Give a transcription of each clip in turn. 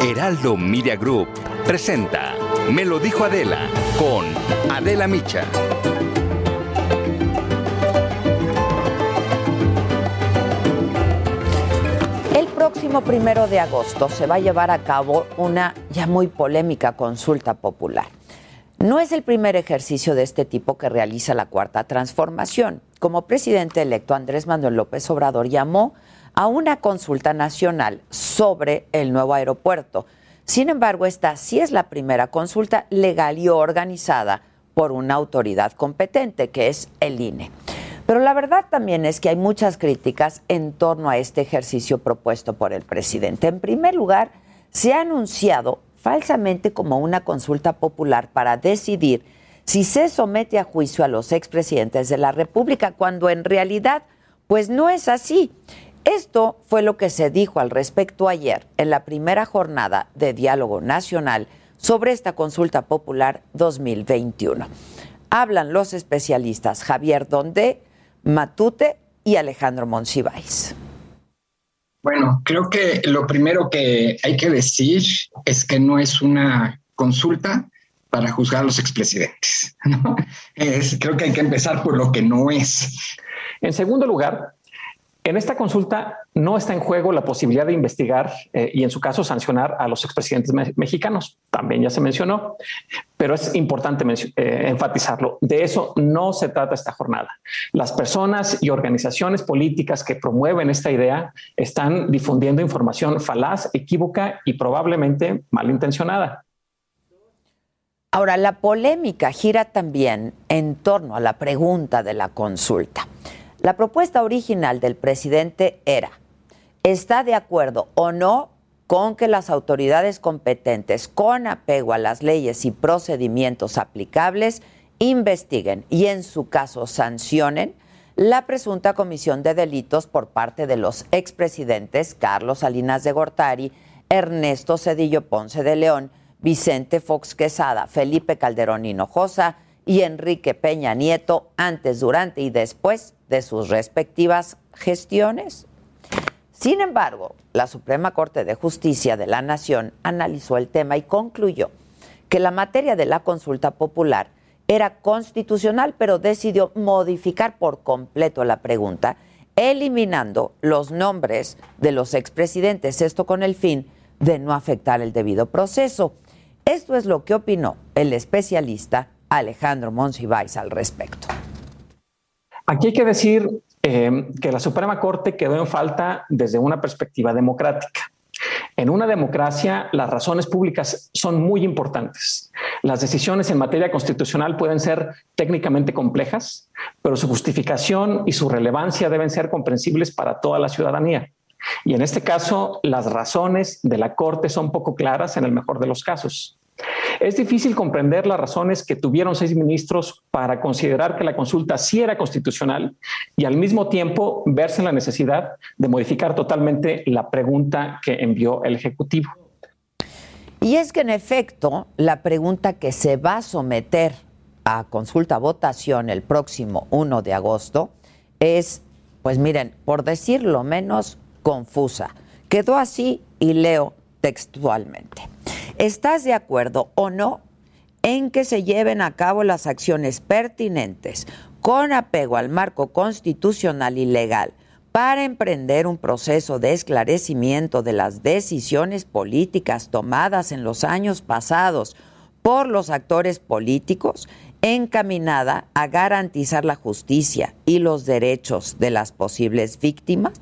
Heraldo Media Group presenta Me lo dijo Adela con Adela Micha. El próximo primero de agosto se va a llevar a cabo una ya muy polémica consulta popular. No es el primer ejercicio de este tipo que realiza la Cuarta Transformación. Como presidente electo, Andrés Manuel López Obrador llamó a una consulta nacional sobre el nuevo aeropuerto. Sin embargo, esta sí es la primera consulta legal y organizada por una autoridad competente, que es el INE. Pero la verdad también es que hay muchas críticas en torno a este ejercicio propuesto por el presidente. En primer lugar, se ha anunciado falsamente como una consulta popular para decidir si se somete a juicio a los expresidentes de la República, cuando en realidad pues no es así. Esto fue lo que se dijo al respecto ayer en la primera jornada de diálogo nacional sobre esta consulta popular 2021. Hablan los especialistas Javier Donde, Matute y Alejandro Monsiváis. Bueno, creo que lo primero que hay que decir es que no es una consulta para juzgar a los expresidentes. creo que hay que empezar por lo que no es. En segundo lugar, en esta consulta no está en juego la posibilidad de investigar eh, y en su caso sancionar a los expresidentes mexicanos. También ya se mencionó, pero es importante eh, enfatizarlo. De eso no se trata esta jornada. Las personas y organizaciones políticas que promueven esta idea están difundiendo información falaz, equívoca y probablemente malintencionada. Ahora, la polémica gira también en torno a la pregunta de la consulta. La propuesta original del presidente era, ¿está de acuerdo o no con que las autoridades competentes, con apego a las leyes y procedimientos aplicables, investiguen y en su caso sancionen la presunta comisión de delitos por parte de los expresidentes Carlos Salinas de Gortari, Ernesto Cedillo Ponce de León, Vicente Fox Quesada, Felipe Calderón Hinojosa y Enrique Peña Nieto antes, durante y después de sus respectivas gestiones. Sin embargo, la Suprema Corte de Justicia de la Nación analizó el tema y concluyó que la materia de la consulta popular era constitucional, pero decidió modificar por completo la pregunta, eliminando los nombres de los expresidentes, esto con el fin de no afectar el debido proceso. Esto es lo que opinó el especialista Alejandro Monsiváis al respecto. Aquí hay que decir eh, que la Suprema Corte quedó en falta desde una perspectiva democrática. En una democracia, las razones públicas son muy importantes. Las decisiones en materia constitucional pueden ser técnicamente complejas, pero su justificación y su relevancia deben ser comprensibles para toda la ciudadanía. Y en este caso, las razones de la Corte son poco claras en el mejor de los casos. Es difícil comprender las razones que tuvieron seis ministros para considerar que la consulta sí era constitucional y al mismo tiempo verse en la necesidad de modificar totalmente la pregunta que envió el Ejecutivo. Y es que en efecto, la pregunta que se va a someter a consulta votación el próximo 1 de agosto es, pues miren, por decirlo menos, confusa. Quedó así y leo textualmente. ¿Estás de acuerdo o no en que se lleven a cabo las acciones pertinentes con apego al marco constitucional y legal para emprender un proceso de esclarecimiento de las decisiones políticas tomadas en los años pasados por los actores políticos encaminada a garantizar la justicia y los derechos de las posibles víctimas?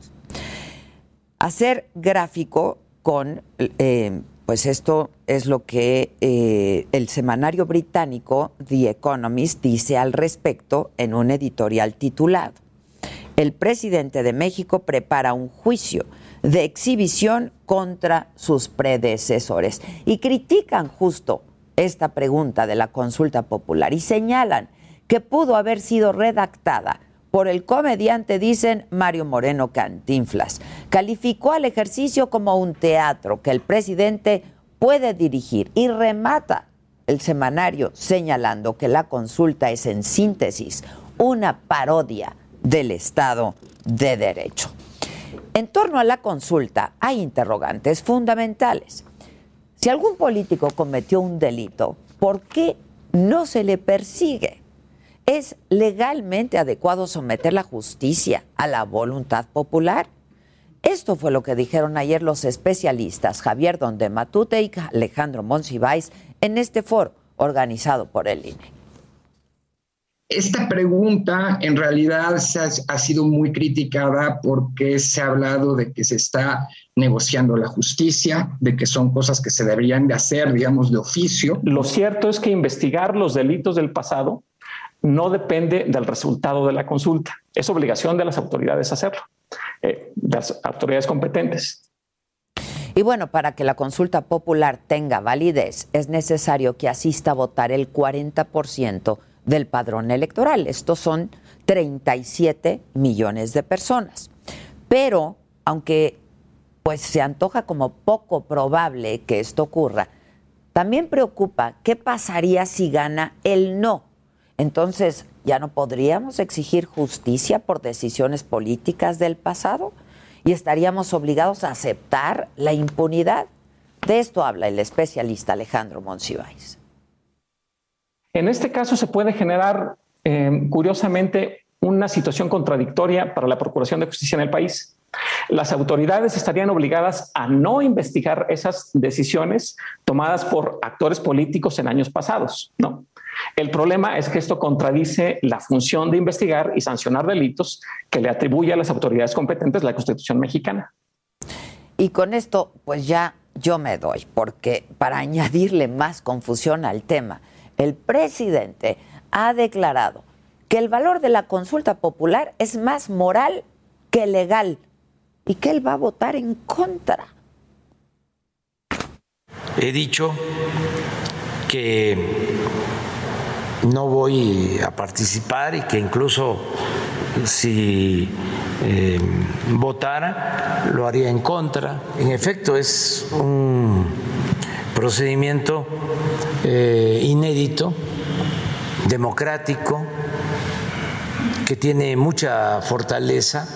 Hacer gráfico con eh, pues esto es lo que eh, el semanario británico The Economist dice al respecto en un editorial titulado El presidente de México prepara un juicio de exhibición contra sus predecesores y critican justo esta pregunta de la consulta popular y señalan que pudo haber sido redactada por el comediante, dicen Mario Moreno Cantinflas. Calificó al ejercicio como un teatro que el presidente puede dirigir y remata el semanario señalando que la consulta es en síntesis una parodia del Estado de Derecho. En torno a la consulta hay interrogantes fundamentales. Si algún político cometió un delito, ¿por qué no se le persigue? ¿Es legalmente adecuado someter la justicia a la voluntad popular? Esto fue lo que dijeron ayer los especialistas Javier Donde Matute y Alejandro Monsiváis en este foro organizado por el INE. Esta pregunta en realidad ha sido muy criticada porque se ha hablado de que se está negociando la justicia, de que son cosas que se deberían de hacer, digamos, de oficio. Lo cierto es que investigar los delitos del pasado no depende del resultado de la consulta. Es obligación de las autoridades hacerlo, eh, las autoridades competentes. Y bueno, para que la consulta popular tenga validez, es necesario que asista a votar el 40% del padrón electoral. Estos son 37 millones de personas. Pero, aunque pues se antoja como poco probable que esto ocurra, también preocupa qué pasaría si gana el no. Entonces, ¿ya no podríamos exigir justicia por decisiones políticas del pasado? ¿Y estaríamos obligados a aceptar la impunidad? De esto habla el especialista Alejandro Monsiváis. En este caso se puede generar, eh, curiosamente, una situación contradictoria para la Procuración de Justicia en el país. Las autoridades estarían obligadas a no investigar esas decisiones tomadas por actores políticos en años pasados, ¿no? El problema es que esto contradice la función de investigar y sancionar delitos que le atribuye a las autoridades competentes la Constitución mexicana. Y con esto, pues ya yo me doy, porque para añadirle más confusión al tema, el presidente ha declarado que el valor de la consulta popular es más moral que legal y que él va a votar en contra. He dicho que no voy a participar y que incluso si eh, votara lo haría en contra. En efecto, es un procedimiento eh, inédito, democrático, que tiene mucha fortaleza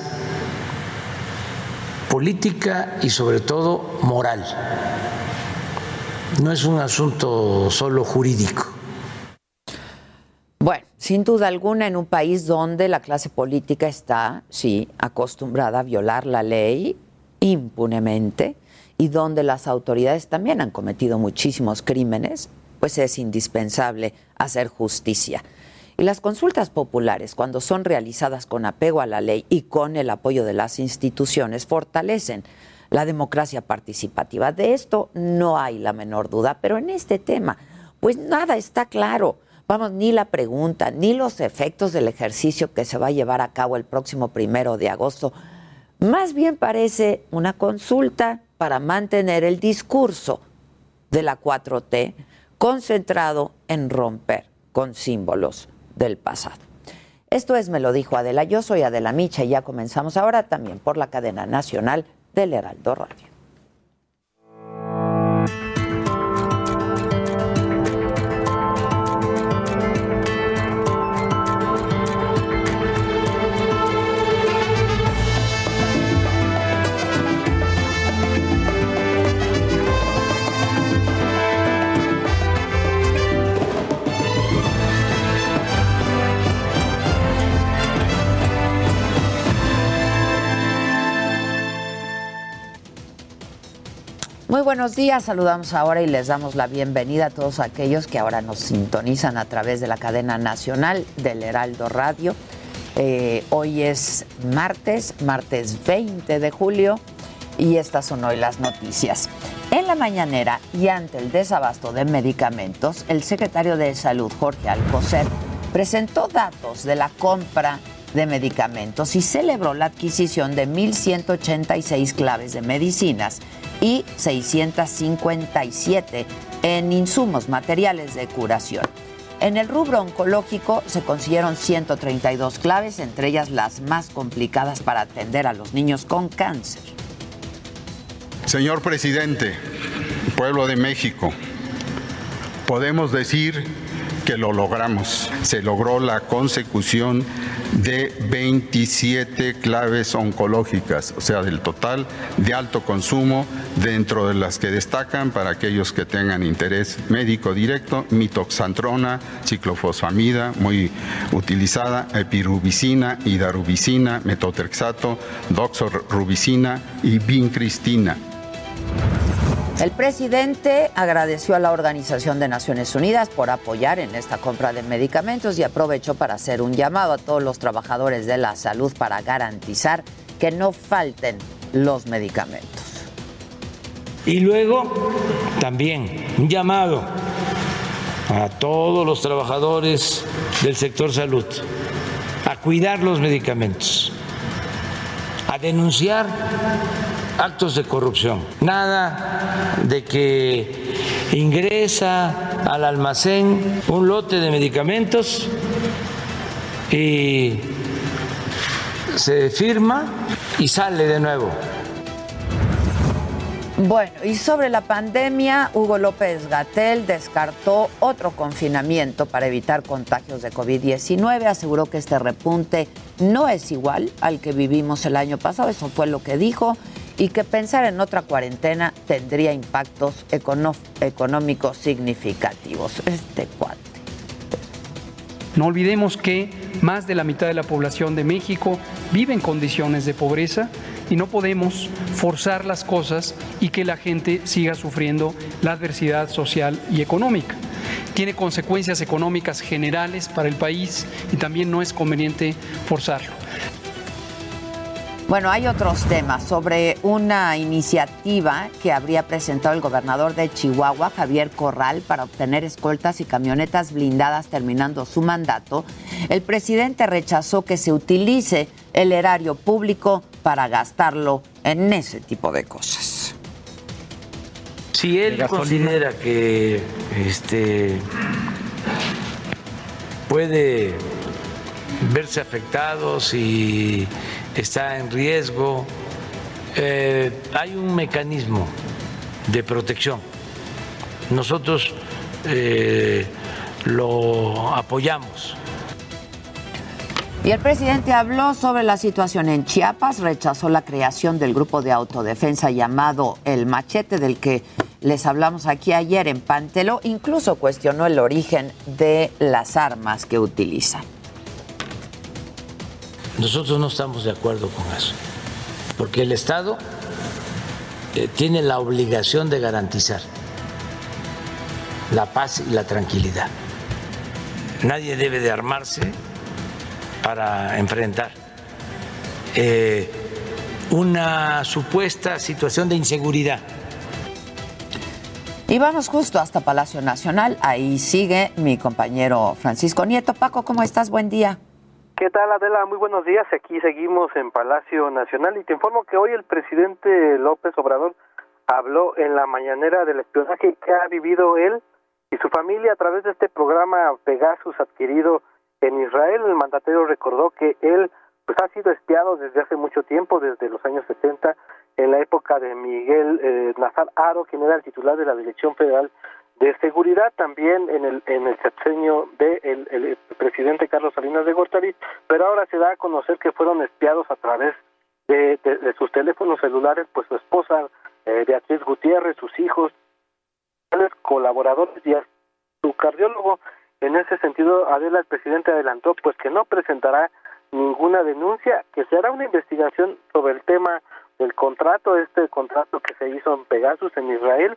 política y sobre todo moral. No es un asunto solo jurídico. Sin duda alguna en un país donde la clase política está, sí, acostumbrada a violar la ley impunemente, y donde las autoridades también han cometido muchísimos crímenes, pues es indispensable hacer justicia. Y las consultas populares, cuando son realizadas con apego a la ley y con el apoyo de las instituciones, fortalecen la democracia participativa. De esto no hay la menor duda, pero en este tema, pues nada está claro. Vamos, ni la pregunta, ni los efectos del ejercicio que se va a llevar a cabo el próximo primero de agosto. Más bien parece una consulta para mantener el discurso de la 4T concentrado en romper con símbolos del pasado. Esto es, me lo dijo Adela, yo soy Adela Micha y ya comenzamos ahora también por la cadena nacional del Heraldo Radio. Muy buenos días, saludamos ahora y les damos la bienvenida a todos aquellos que ahora nos sintonizan a través de la cadena nacional del Heraldo Radio. Eh, hoy es martes, martes 20 de julio y estas son hoy las noticias. En la mañanera y ante el desabasto de medicamentos, el secretario de Salud, Jorge Alcocer, presentó datos de la compra de medicamentos y celebró la adquisición de 1.186 claves de medicinas y 657 en insumos materiales de curación. En el rubro oncológico se consiguieron 132 claves, entre ellas las más complicadas para atender a los niños con cáncer. Señor presidente, pueblo de México, podemos decir que lo logramos. Se logró la consecución de 27 claves oncológicas, o sea, del total de alto consumo, dentro de las que destacan para aquellos que tengan interés médico directo, mitoxantrona, ciclofosfamida, muy utilizada, epirubicina, hidarubicina, metotrexato, doxorubicina y vincristina. El presidente agradeció a la Organización de Naciones Unidas por apoyar en esta compra de medicamentos y aprovechó para hacer un llamado a todos los trabajadores de la salud para garantizar que no falten los medicamentos. Y luego también un llamado a todos los trabajadores del sector salud a cuidar los medicamentos, a denunciar actos de corrupción. Nada de que ingresa al almacén un lote de medicamentos y se firma y sale de nuevo. Bueno, y sobre la pandemia, Hugo López Gatel descartó otro confinamiento para evitar contagios de COVID-19. Aseguró que este repunte no es igual al que vivimos el año pasado, eso fue lo que dijo, y que pensar en otra cuarentena tendría impactos económicos significativos. Este cuate. No olvidemos que más de la mitad de la población de México vive en condiciones de pobreza y no podemos forzar las cosas y que la gente siga sufriendo la adversidad social y económica. Tiene consecuencias económicas generales para el país y también no es conveniente forzarlo. Bueno, hay otros temas sobre una iniciativa que habría presentado el gobernador de Chihuahua, Javier Corral, para obtener escoltas y camionetas blindadas terminando su mandato. El presidente rechazó que se utilice el erario público para gastarlo en ese tipo de cosas. Si él considera que este puede verse afectado si está en riesgo, eh, hay un mecanismo de protección. Nosotros eh, lo apoyamos y el presidente habló sobre la situación en Chiapas, rechazó la creación del grupo de autodefensa llamado El Machete, del que les hablamos aquí ayer en Pantelo, incluso cuestionó el origen de las armas que utilizan. Nosotros no estamos de acuerdo con eso, porque el Estado eh, tiene la obligación de garantizar la paz y la tranquilidad. Nadie debe de armarse para enfrentar eh, una supuesta situación de inseguridad. Y vamos justo hasta Palacio Nacional. Ahí sigue mi compañero Francisco Nieto. Paco, ¿cómo estás? Buen día. ¿Qué tal, Adela? Muy buenos días. Aquí seguimos en Palacio Nacional y te informo que hoy el presidente López Obrador habló en la mañanera del espionaje que ha vivido él y su familia a través de este programa Pegasus adquirido en Israel, el mandatario recordó que él pues ha sido espiado desde hace mucho tiempo, desde los años 70, en la época de Miguel eh, Nazar Aro, quien era el titular de la Dirección Federal de Seguridad, también en el en el sexenio de el, presidente Carlos Salinas de Gortari, pero ahora se da a conocer que fueron espiados a través de, sus teléfonos celulares, pues su esposa eh, Beatriz Gutiérrez, sus hijos, colaboradores y su cardiólogo. En ese sentido, Adela, el presidente adelantó pues que no presentará ninguna denuncia, que se hará una investigación sobre el tema del contrato, este contrato que se hizo en Pegasus en Israel,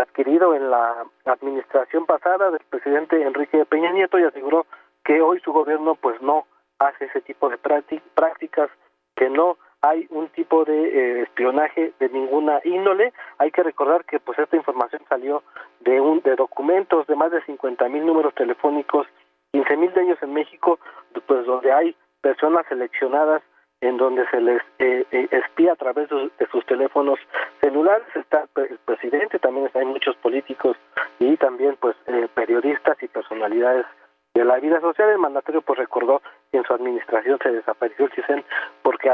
adquirido en la administración pasada del presidente Enrique Peña Nieto y aseguró que hoy su gobierno pues no hace ese tipo de prácticas, que no hay un tipo de eh, espionaje de ninguna índole. Hay que recordar que pues esta información salió de un de documentos de más de 50 mil números telefónicos, 15 mil de ellos en México, pues donde hay personas seleccionadas en donde se les eh, eh, espía a través de, sus teléfonos celulares. Está el presidente, también hay muchos políticos y también pues periodistas y personalidades de la vida social. El mandatario pues recordó que en su administración se desapareció el CISEN porque,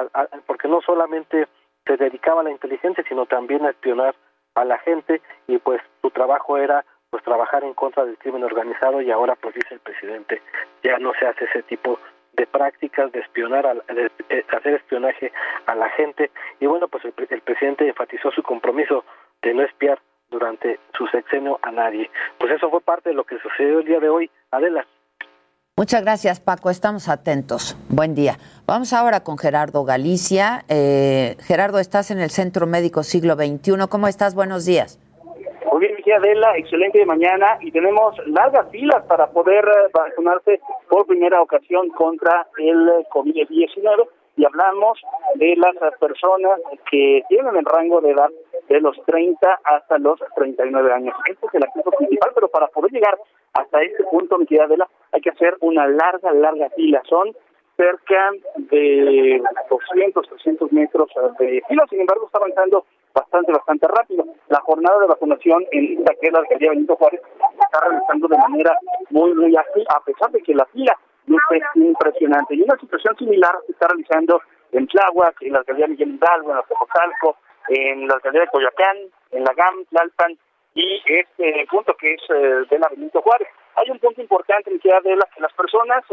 porque no solamente se dedicaba a la inteligencia, sino también a espionar a la gente y pues su trabajo era pues trabajar en contra del crimen organizado y ahora pues dice el presidente ya no se hace ese tipo de prácticas de espionar, de eh, hacer espionaje a la gente y bueno pues el, el presidente enfatizó su compromiso de no espiar durante su sexenio a nadie. Pues eso fue parte de lo que sucedió el día de hoy. Adela. Muchas gracias, Paco. Estamos atentos. Buen día. Vamos ahora con Gerardo Galicia. Eh, Gerardo, estás en el Centro Médico Siglo XXI. ¿Cómo estás? Buenos días. Mi Adela, excelente de mañana y tenemos largas filas para poder eh, vacunarse por primera ocasión contra el COVID-19 y hablamos de las personas que tienen el rango de edad de los 30 hasta los 39 años. Este es el acceso principal, pero para poder llegar hasta este punto, mi querida Adela, hay que hacer una larga, larga fila. Son cerca de 200, 300 metros de fila, sin embargo está avanzando bastante, bastante rápido. La jornada de vacunación en esta que la alcaldía Benito Juárez está realizando de manera muy, muy ágil, a pesar de que la fila luce impresionante. Y una situación similar se está realizando en Tláhuac, en la alcaldía Miguel Hidalgo, en Azcapotzalco, en la alcaldía de Coyoacán, en la GAM, Tlalpan, y este punto que es eh, de la Benito Juárez. Hay un punto importante en que de que las personas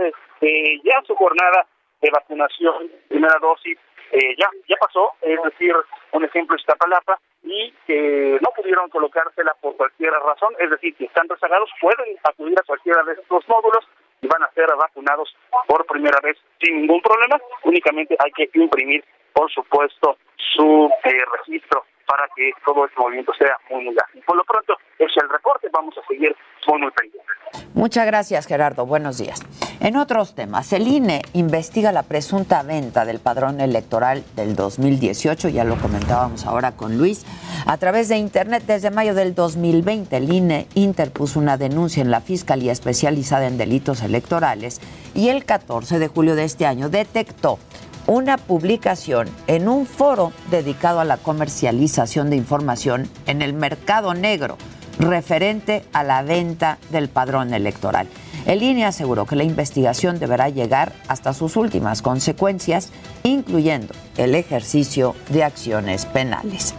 eh, ya su jornada de vacunación, primera dosis, eh, ya ya pasó, es decir, un ejemplo es Tapalapa, y que no pudieron colocársela por cualquier razón, es decir, que están rezagados, pueden acudir a cualquiera de estos módulos y van a ser vacunados por primera vez sin ningún problema, únicamente hay que imprimir, por supuesto, su registro para que todo este movimiento sea muy, ágil. Por lo pronto, es el reporte, vamos a seguir muy, muy pendientes. Muchas gracias, Gerardo. Buenos días. En otros temas, el INE investiga la presunta venta del padrón electoral del 2018, ya lo comentábamos ahora con Luis. A través de Internet, desde mayo del 2020, el INE interpuso una denuncia en la Fiscalía Especializada en Delitos Electorales y el 14 de julio de este año detectó una publicación en un foro dedicado a la comercialización de información en el mercado negro referente a la venta del padrón electoral. El INE aseguró que la investigación deberá llegar hasta sus últimas consecuencias, incluyendo el ejercicio de acciones penales.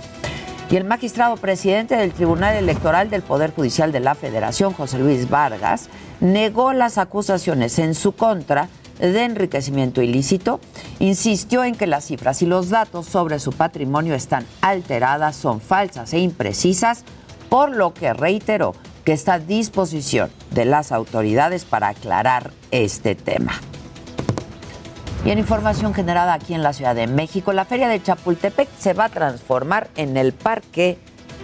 Y el magistrado presidente del Tribunal Electoral del Poder Judicial de la Federación, José Luis Vargas, negó las acusaciones en su contra de enriquecimiento ilícito, insistió en que las cifras y los datos sobre su patrimonio están alteradas, son falsas e imprecisas, por lo que reiteró que está a disposición de las autoridades para aclarar este tema. Y en información generada aquí en la Ciudad de México, la Feria de Chapultepec se va a transformar en el Parque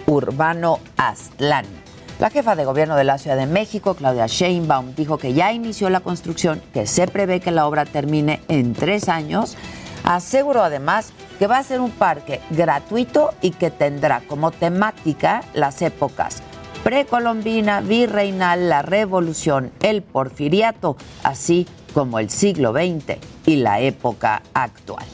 Urbano Aztlán la jefa de gobierno de la Ciudad de México, Claudia Sheinbaum, dijo que ya inició la construcción, que se prevé que la obra termine en tres años. Aseguró además que va a ser un parque gratuito y que tendrá como temática las épocas precolombina, virreinal, la revolución, el porfiriato, así como el siglo XX y la época actual.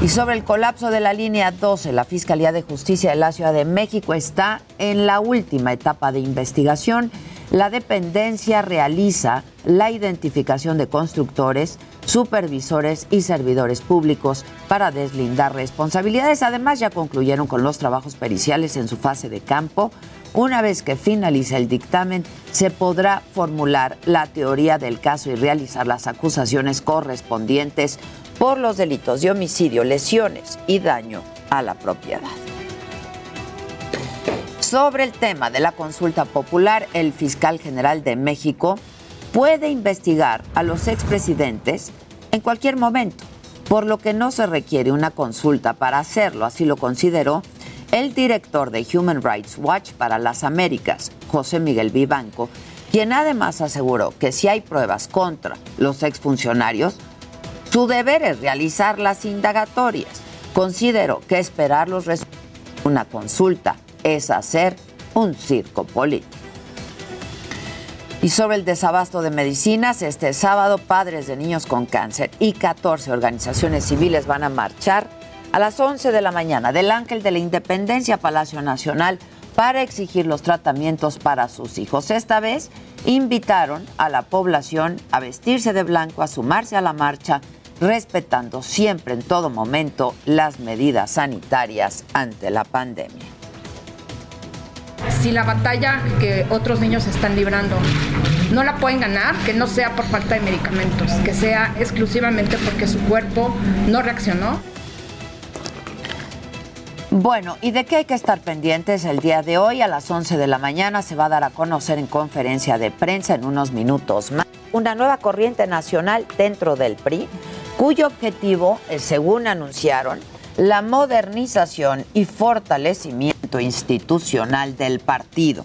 Y sobre el colapso de la línea 12, la Fiscalía de Justicia de la Ciudad de México está en la última etapa de investigación. La dependencia realiza la identificación de constructores, supervisores y servidores públicos para deslindar responsabilidades. Además, ya concluyeron con los trabajos periciales en su fase de campo. Una vez que finalice el dictamen, se podrá formular la teoría del caso y realizar las acusaciones correspondientes por los delitos de homicidio, lesiones y daño a la propiedad. Sobre el tema de la consulta popular, el fiscal general de México puede investigar a los expresidentes en cualquier momento, por lo que no se requiere una consulta para hacerlo, así lo consideró el director de Human Rights Watch para las Américas, José Miguel Vivanco, quien además aseguró que si hay pruebas contra los exfuncionarios, su deber es realizar las indagatorias. Considero que esperar los resultados de una consulta es hacer un circo político. Y sobre el desabasto de medicinas, este sábado padres de niños con cáncer y 14 organizaciones civiles van a marchar a las 11 de la mañana del Ángel de la Independencia Palacio Nacional para exigir los tratamientos para sus hijos. Esta vez invitaron a la población a vestirse de blanco, a sumarse a la marcha respetando siempre en todo momento las medidas sanitarias ante la pandemia. si la batalla que otros niños están librando no la pueden ganar, que no sea por falta de medicamentos, que sea exclusivamente porque su cuerpo no reaccionó. Bueno, ¿y de qué hay que estar pendientes el día de hoy? A las 11 de la mañana se va a dar a conocer en conferencia de prensa en unos minutos más una nueva corriente nacional dentro del PRI, cuyo objetivo es, según anunciaron, la modernización y fortalecimiento institucional del partido.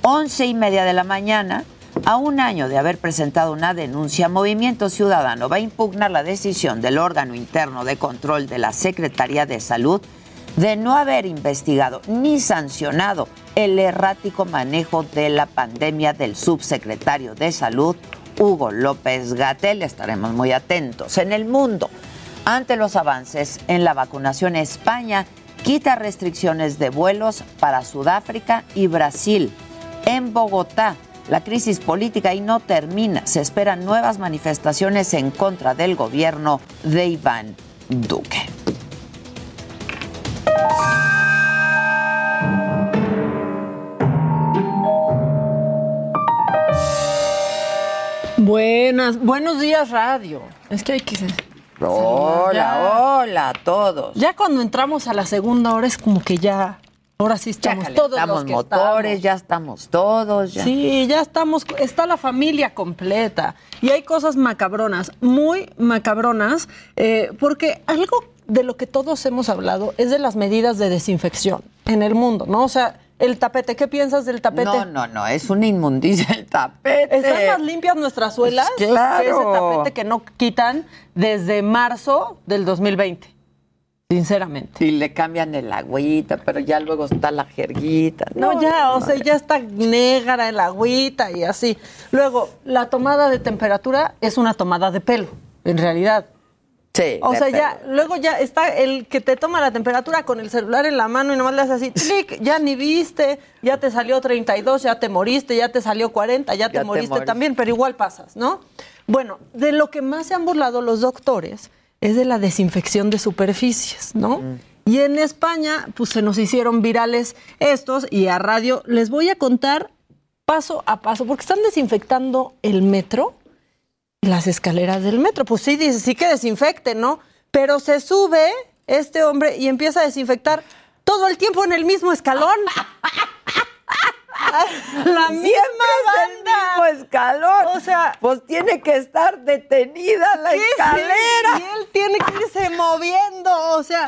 Once y media de la mañana, a un año de haber presentado una denuncia, Movimiento Ciudadano va a impugnar la decisión del órgano interno de control de la Secretaría de Salud de no haber investigado ni sancionado el errático manejo de la pandemia del subsecretario de Salud, Hugo López Gatel. Estaremos muy atentos. En el mundo, ante los avances en la vacunación, España quita restricciones de vuelos para Sudáfrica y Brasil. En Bogotá, la crisis política ahí no termina. Se esperan nuevas manifestaciones en contra del gobierno de Iván Duque. Buenas, buenos días radio. Es que hay que Hola, hola a todos. Ya cuando entramos a la segunda hora es como que ya Ahora sí estamos ya todos los motores, ya estamos todos. Ya. Sí, ya estamos, está la familia completa. Y hay cosas macabronas, muy macabronas, eh, porque algo de lo que todos hemos hablado es de las medidas de desinfección en el mundo, ¿no? O sea, el tapete, ¿qué piensas del tapete? No, no, no, es una inmundicia el tapete. ¿Están más limpias nuestras suelas? claro. Que ese tapete que no quitan desde marzo del 2020. Sinceramente. Y le cambian el agüita, pero ya luego está la jerguita. No, ya, o sea, ya está negra el agüita y así. Luego, la tomada de temperatura es una tomada de pelo, en realidad. Sí. O sea, ya, luego ya está el que te toma la temperatura con el celular en la mano y nomás le haces así, clic, ya ni viste, ya te salió 32, ya te moriste, ya te salió 40, ya te Ya te moriste también, pero igual pasas, ¿no? Bueno, de lo que más se han burlado los doctores es de la desinfección de superficies, ¿no? Y en España, pues se nos hicieron virales estos y a radio les voy a contar paso a paso, porque están desinfectando el metro las escaleras del metro. Pues sí, dice, sí que desinfecte, ¿no? Pero se sube este hombre y empieza a desinfectar todo el tiempo en el mismo escalón. La misma es el banda. mismo escalón. O sea, pues tiene que estar detenida la ¿Qué escalera. es? Y él tiene que irse moviendo. O sea,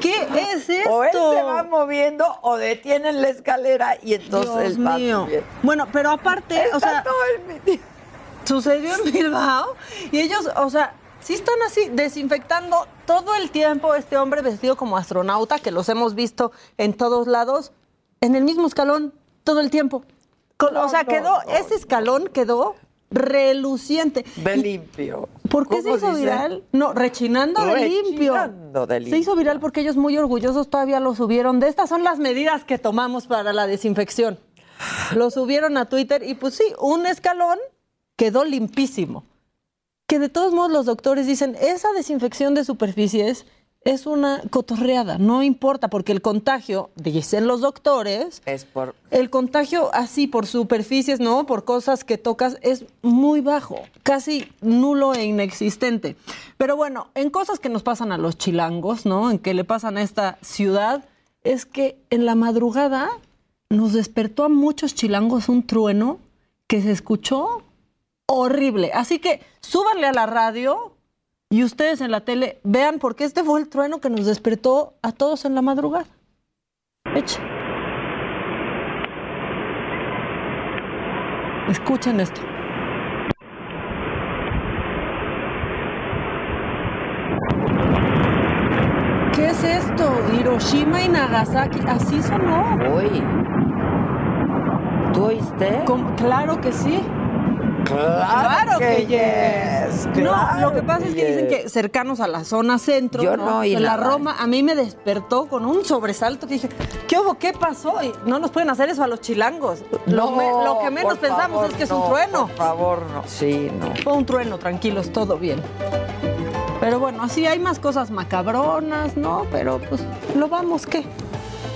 ¿qué es esto? O él se va moviendo o detienen la escalera y entonces Dios él va mío. Bueno, pero aparte, o sea, todo el- sucedió en Bilbao y ellos, o sea, sí están así desinfectando todo el tiempo este hombre vestido como astronauta, que los hemos visto en todos lados, en el mismo escalón todo el tiempo. Con- No, o sea, no, quedó, no. ese escalón quedó reluciente. de limpio. ¿Por qué se ¿Cómo hizo dice? viral? No, rechinando de limpio. Rechinando de Se limpio. hizo viral porque ellos muy orgullosos todavía lo subieron. De estas son las medidas que tomamos para la desinfección. Lo subieron a Twitter y pues sí, un escalón quedó limpísimo. Que de todos modos los doctores dicen, esa desinfección de superficies es una cotorreada, no importa, porque el contagio, dicen los doctores, Es por el contagio así por superficies, ¿no? Por cosas que tocas es muy bajo, casi nulo e inexistente. Pero bueno, en cosas que nos pasan a los chilangos, ¿no? En que le pasan a esta ciudad, es que en la madrugada nos despertó a muchos chilangos un trueno que se escuchó horrible. Así que súbanle a la radio y ustedes en la tele vean porque este fue el trueno que nos despertó a todos en la madrugada. Eche. Escuchen esto. ¿Qué es esto? Hiroshima y Nagasaki. Así sonó. Uy. ¿Tú oíste? Claro que sí. Claro, que yes. No, claro lo que pasa es que dicen yes. que cercanos a la zona centro, Yo no oí en la nada. Roma, a mí me despertó con un sobresalto que dije, ¿qué hubo? ¿Qué pasó? Y no nos pueden hacer eso a los chilangos. lo, No, me- lo que menos pensamos favor, es que es no, un trueno. Por favor, no. Sí, no. Fue un trueno, tranquilos, todo bien. Pero bueno, así hay más cosas macabronas, ¿no? Pero pues, lo vamos, ¿qué?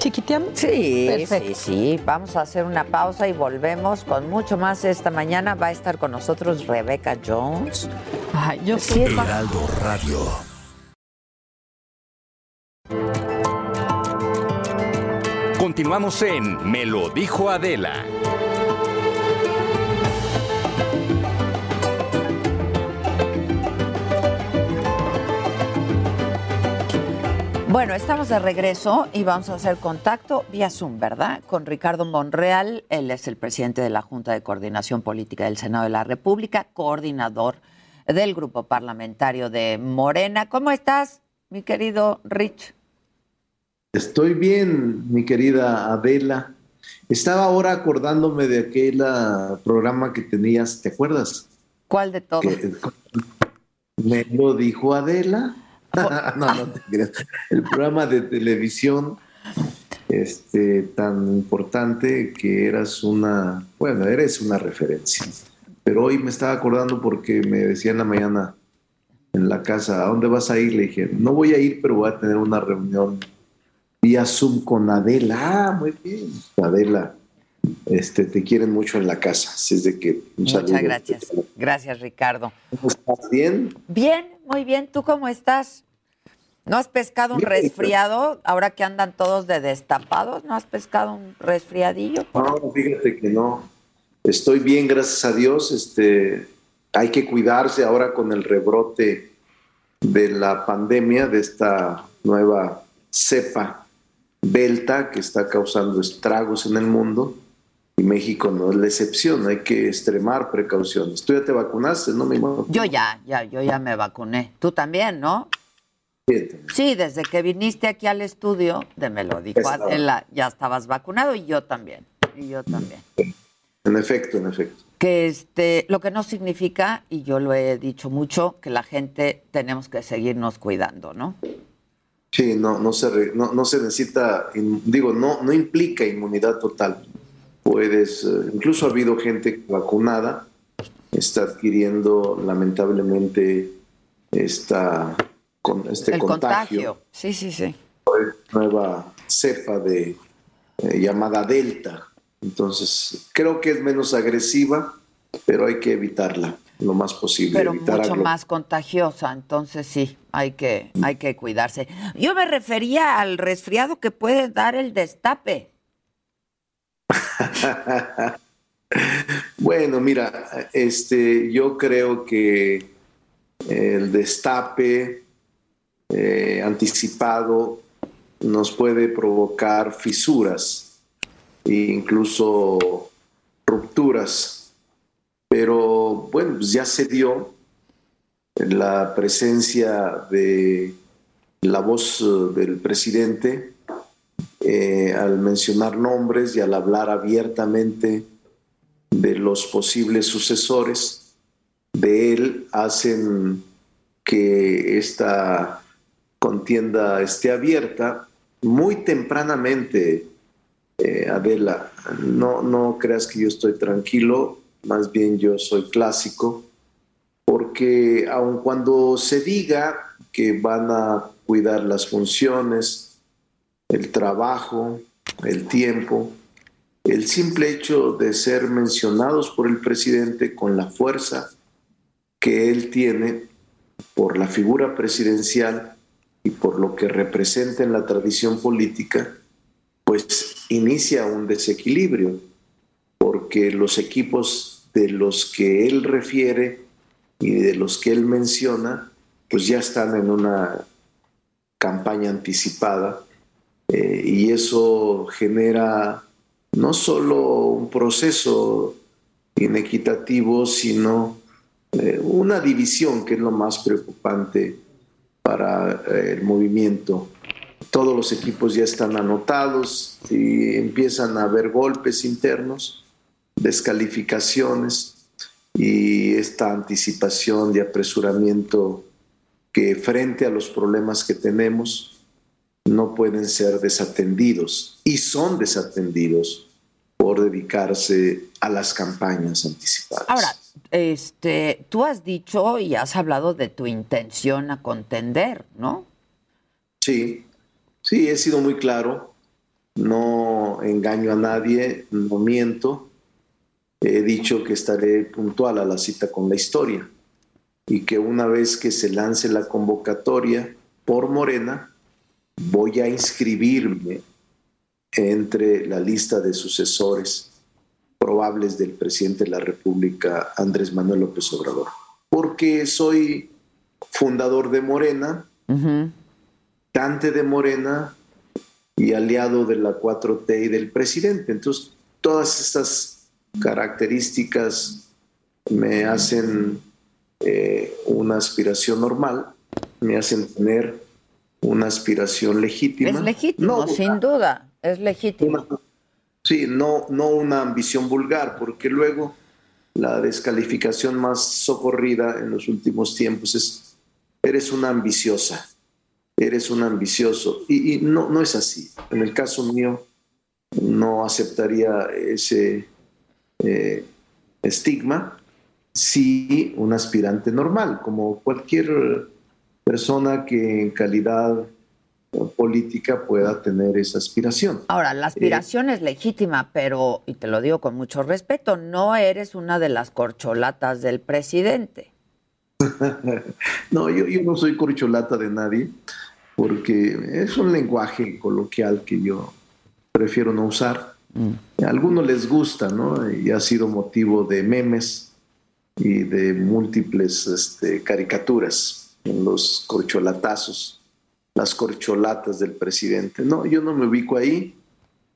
Chiquiteando? Sí, Perfecto. sí, sí. Vamos a hacer una pausa y volvemos con mucho más esta mañana. Va a estar con nosotros Rebecca Jones. Ay, yo Sí, Heraldo Radio. Continuamos en Me lo dijo Adela. Bueno, estamos de regreso y vamos a hacer contacto vía Zoom, ¿verdad? Con Ricardo Monreal, él es el presidente de la Junta de Coordinación Política del Senado de la República, coordinador del grupo parlamentario de Morena. ¿Cómo estás, mi querido Rich? Estoy bien, mi querida Adela. Estaba ahora acordándome de aquel ah, programa que tenías, ¿te acuerdas? ¿Cuál de todos? Que- me lo dijo Adela. No, no te creas. El programa de televisión este, tan importante que eras una, bueno, eres una referencia. Pero hoy me estaba acordando porque me decía en la mañana en la casa, ¿a dónde vas a ir? Le dije, no voy a ir, pero voy a tener una reunión vía Zoom con Adela. Ah, muy bien. Adela, este, te quieren mucho en la casa. Así es de que un Muchas saludo. gracias. Gracias, Ricardo. ¿Cómo estás? ¿Bien? Bien, muy bien. ¿Tú cómo estás? ¿No has pescado un Bien. resfriado ahora que andan todos de destapados? ¿No has pescado un resfriadillo? No, fíjate que no. Estoy bien, gracias a Dios. Este, hay que cuidarse ahora con el rebrote de la pandemia, de esta nueva cepa Delta que está causando estragos en el mundo. Y México no es la excepción, hay que extremar precauciones. ¿Tú ya te vacunaste? No me imagino. Yo ya, ya, yo ya me vacuné. Tú también, ¿no? Sí, desde que viniste aquí al estudio de Me lo dijo Estaba. Ya estabas vacunado y yo también. Y yo también. En efecto, en efecto. Que este, lo que no significa, y yo lo he dicho mucho, que la gente tenemos que seguirnos cuidando, ¿no? Sí, no, no, se, re- no, no se necesita, digo, no, no implica inmunidad total. Puedes, eh, incluso ha habido gente vacunada, está adquiriendo lamentablemente esta, con, este El contagio, contagio. Sí, sí, sí. nueva cepa de eh, llamada Delta. Entonces, creo que es menos agresiva, pero hay que evitarla lo más posible. Pero evitar mucho aglo- más contagiosa, entonces sí, hay que, hay que cuidarse. Yo me refería al resfriado que puede dar el destape. bueno, mira, este, yo creo que el destape eh, anticipado nos puede provocar fisuras e incluso rupturas. Pero bueno, pues ya se dio la presencia de la voz eh, del presidente eh, al mencionar nombres y al hablar abiertamente de los posibles sucesores de él hacen que esta contienda esté abierta muy tempranamente, eh, Adela. No, no creas que yo estoy tranquilo, más bien yo soy clásico, porque aun cuando se diga que van a cuidar las funciones, el trabajo, el tiempo, el simple hecho de ser mencionados por el presidente con la fuerza que él tiene por la figura presidencial y por lo que representa en la tradición política, pues inicia un desequilibrio, porque los equipos de los que él refiere y de los que él menciona, pues ya están en una campaña anticipada eh, y eso genera no solo un proceso inequitativo, sino eh, una división que es lo más preocupante para eh, el movimiento. Todos los equipos ya están anotados y empiezan a haber golpes internos, descalificaciones y esta anticipación de apresuramiento que frente a los problemas que tenemos no pueden ser desatendidos y son desatendidos por dedicarse a las campañas anticipadas. Ahora, este, tú has dicho y has hablado de tu intención a contender, ¿no? Sí, sí, he sido muy claro. no engaño a nadie, no miento. He dicho que estaré puntual a la cita con la historia y que una vez que se lance la convocatoria por Morena, voy a inscribirme entre la lista de sucesores probables del presidente de la República, Andrés Manuel López Obrador. Porque soy fundador de Morena, cante de Morena y aliado de la 4T y del presidente. Entonces, todas estas características me hacen eh, una aspiración normal, me hacen tener una aspiración legítima. Es legítimo, sin duda, es legítimo. sí, no, no una ambición vulgar, porque luego la descalificación más socorrida en los últimos tiempos es, eres una ambiciosa, eres un ambicioso. Y, no, no es así. En el caso mío, no aceptaría ese eh, estigma si un aspirante normal, como cualquier persona que en calidad política pueda tener esa aspiración. Ahora, la aspiración es legítima, pero, y te lo digo con mucho respeto, no eres una de las corcholatas del presidente. no, yo, no soy corcholata de nadie, porque es un lenguaje coloquial que yo prefiero no usar. Mm. A algunos les gusta, ¿no? Y ha sido motivo de memes y de múltiples este, caricaturas en los corcholatazos, las corcholatas del presidente. No, yo no me ubico ahí,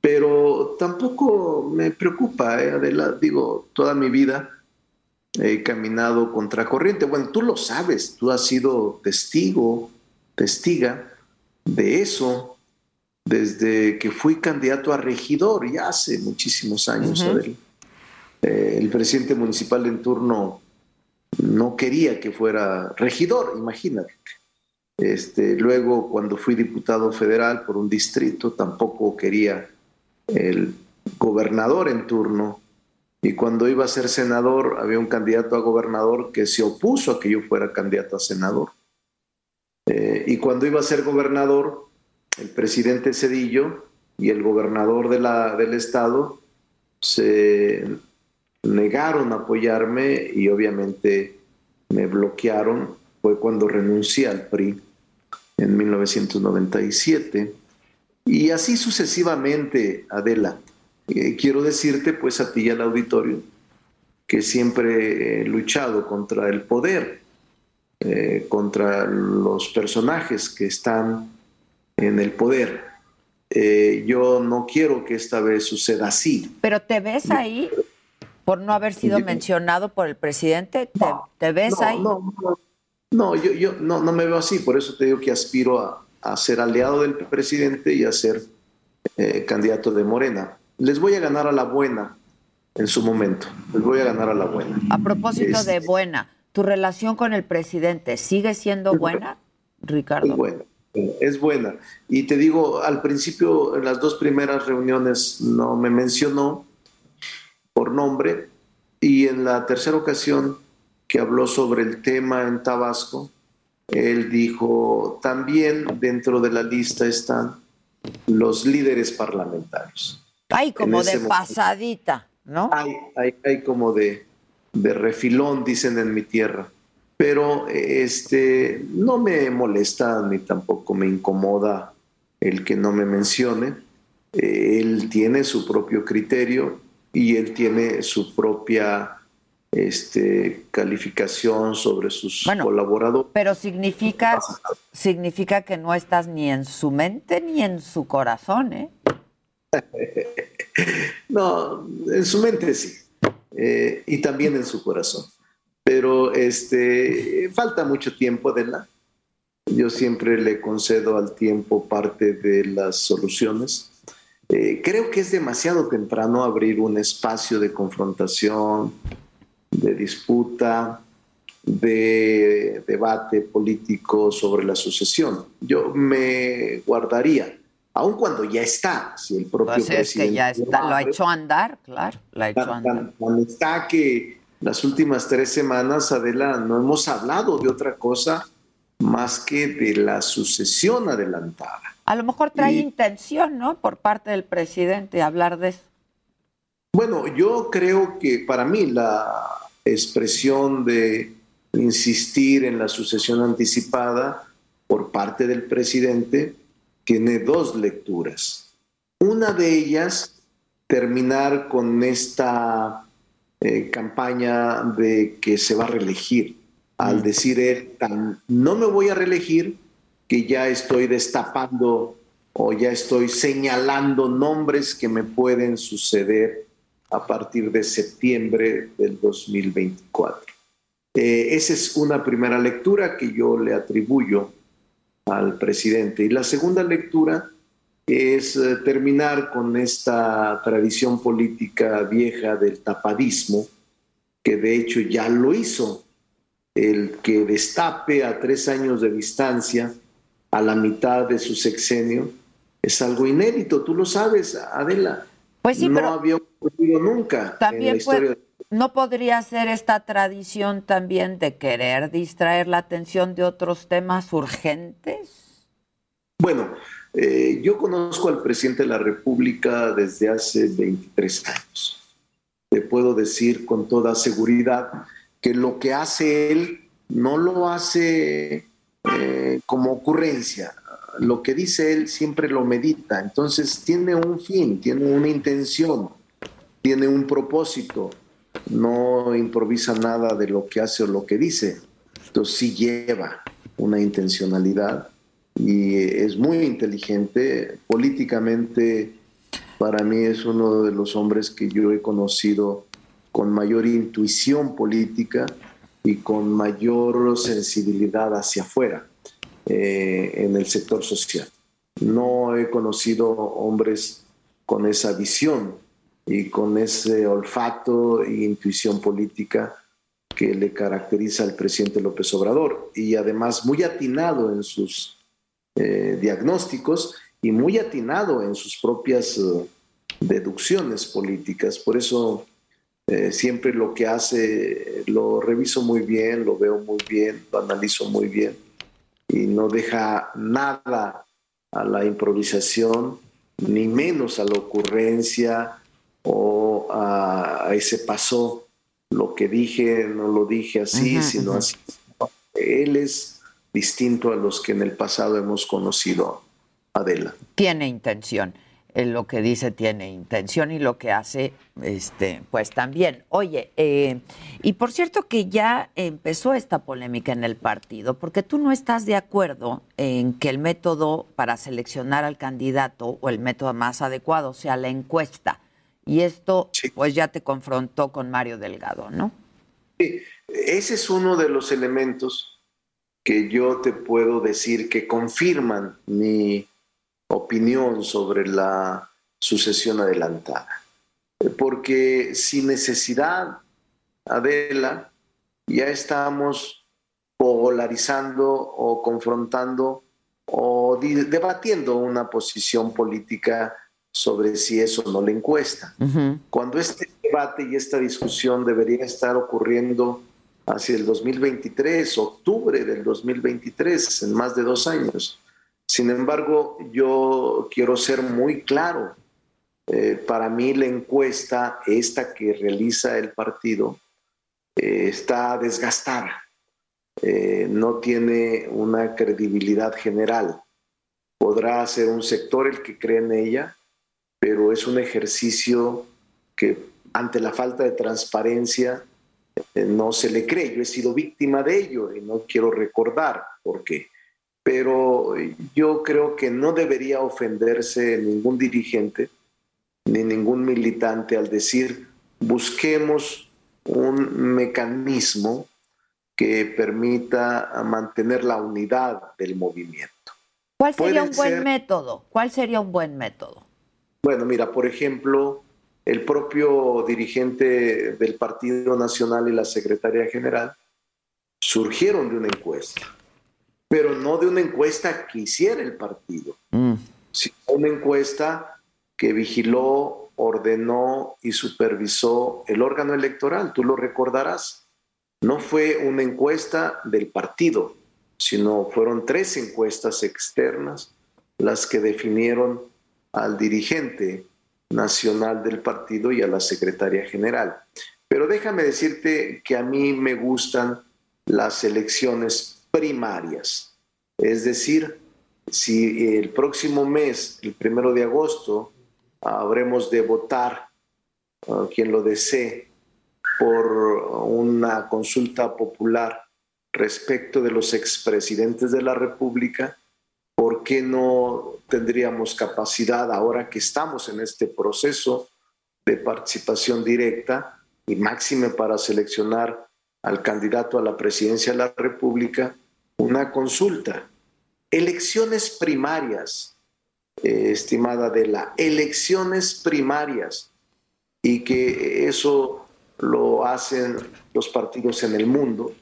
pero tampoco me preocupa, ¿eh? digo, toda mi vida he caminado contracorriente. Bueno, tú lo sabes, tú has sido testigo, testiga de eso desde que fui candidato a regidor, ya hace muchísimos años, eh, el presidente municipal en turno no quería que fuera regidor, imagínate. Este, luego, cuando fui diputado federal por un distrito, tampoco quería el gobernador en turno. Y cuando iba a ser senador, había un candidato a gobernador que se opuso a que yo fuera candidato a senador. Eh, y cuando iba a ser gobernador, el presidente Cedillo y el gobernador del estado se negaron apoyarme y obviamente me bloquearon. Fue cuando renuncié al PRI en 1997. Y así sucesivamente, Adela. Eh, quiero decirte, pues a ti y al auditorio, que siempre he luchado contra el poder, eh, contra los personajes que están en el poder. Eh, yo no quiero que esta vez suceda así. Pero te ves ahí por no haber sido mencionado por el presidente? ¿Te, ves ahí? No, no, yo, yo no, no, me veo así, por eso te digo que aspiro a, ser aliado del presidente y a ser eh, candidato de Morena. Les voy a ganar a la buena en su momento, les voy a ganar a la buena. A propósito de este, buena, ¿tu relación con el presidente sigue siendo buena, Ricardo? Es buena, es buena. Y te digo, al principio, en las dos primeras reuniones no me mencionó, por nombre y en la tercera ocasión que habló sobre el tema en Tabasco, él dijo, también dentro de la lista están los líderes parlamentarios. Hay como de pasadita, ¿no? Hay, hay, hay como de, de, refilón, dicen en mi tierra. Pero este, no me molesta ni tampoco me incomoda el que no me mencione. Él tiene su propio criterio y él tiene su propia este, calificación sobre sus colaboradores. Pero significa, significa que no estás ni en su mente ni en su corazón, ¿eh? no, en su mente sí, eh, y también en su corazón. Pero este, falta mucho tiempo de la. Yo siempre le concedo al tiempo parte de las soluciones eh, creo que es demasiado temprano abrir un espacio de confrontación, de disputa, de debate político sobre la sucesión. Yo me guardaría, aun cuando ya está, si el propio pues presidente que ya está, lo ha hecho andar, claro, lo ha hecho andar. está que las últimas tres semanas, Adela, no hemos hablado de otra cosa más que de la sucesión adelantada. A lo mejor trae intención, ¿no? Por parte del presidente hablar de eso. Bueno, yo creo que para mí la expresión de insistir en la sucesión anticipada por parte del presidente tiene dos lecturas. Una de ellas, terminar con esta eh, campaña de que se va a reelegir. Al mm. decir él, no me voy a reelegir, que ya estoy destapando o ya estoy señalando nombres que me pueden suceder a partir de septiembre del 2024. Eh, esa es una primera lectura que yo le atribuyo al presidente. Y la segunda lectura es eh, terminar con esta tradición política vieja del tapadismo, que de hecho ya lo hizo, el que destape a tres años de distancia, a la mitad de su sexenio, es algo inédito, tú lo sabes, Adela. Pues sí, no pero había ocurrido nunca también en la historia. ¿No podría ser esta tradición también de querer distraer la atención de otros temas urgentes? Bueno, eh, yo conozco al presidente de la República desde hace 23 años. Le puedo decir con toda seguridad que lo que hace él no lo hace eh, como ocurrencia. Lo que dice él siempre lo medita. Entonces tiene un fin, tiene una intención, tiene un propósito. No improvisa nada de lo que hace o lo que dice. Entonces sí lleva una intencionalidad y es muy inteligente. Políticamente, para mí es uno de los hombres que yo he conocido con mayor intuición política y con mayor sensibilidad hacia afuera eh, en el sector social. No he conocido hombres con esa visión y con ese olfato e intuición política que le caracteriza al presidente López Obrador y además muy atinado en sus eh, diagnósticos y muy atinado en sus propias eh, deducciones políticas. Por eso eh, siempre lo que hace lo reviso muy bien, lo veo muy bien, lo analizo muy bien y no deja nada a la improvisación, ni menos a la ocurrencia o a, ese paso, lo que dije, no lo dije así, sino así. Él es distinto a los que en el pasado hemos conocido Adela. Tiene intención. Lo que dice tiene intención y lo que hace, este, pues también. Oye, eh, y por cierto que ya empezó esta polémica en el partido, porque tú no estás de acuerdo en que el método para seleccionar al candidato o el método más adecuado sea la encuesta. Y esto, pues ya te confrontó con Mario Delgado, ¿no? Sí, ese es uno de los elementos que yo te puedo decir que confirman mi opinión sobre la sucesión adelantada. Porque sin necesidad, Adela, ya estamos polarizando o confrontando o debatiendo una posición política sobre si eso no le encuesta. Cuando este debate y esta discusión debería estar ocurriendo hacia el 2023, octubre del 2023, en más de dos años. Sin embargo, yo quiero ser muy claro. Eh, para mí la encuesta, esta que realiza el partido, eh, está desgastada. Eh, no tiene una credibilidad general. Podrá ser un sector el que cree en ella, pero es un ejercicio que ante la falta de transparencia no se le cree. Yo he sido víctima de ello y no quiero recordar por qué. Pero yo creo que no debería ofenderse ningún dirigente ni ningún militante al decir busquemos un mecanismo que permita mantener la unidad del movimiento. ¿Cuál sería un buen método? ¿Cuál sería un buen método? Bueno, mira, por ejemplo, el propio dirigente del Partido Nacional y la secretaria general surgieron de una encuesta, pero no de una encuesta que hiciera el partido, mm. sino una encuesta que vigiló, ordenó y supervisó el órgano electoral, tú lo recordarás. No fue una encuesta del partido, sino fueron tres encuestas externas las que definieron al dirigente nacional del partido y a la secretaria general. Pero déjame decirte que a mí me gustan las elecciones primarias. Es decir, si el próximo mes, el primero de agosto, habremos de votar, uh, quien lo desee, por una consulta popular respecto de los expresidentes de la República, ¿por qué no tendríamos capacidad ahora que estamos en este proceso de participación directa y máxime para seleccionar al candidato a la presidencia de la República, una consulta? Elecciones primarias, eh, estimada de la elecciones primarias, y que eso lo hacen los partidos en el mundo,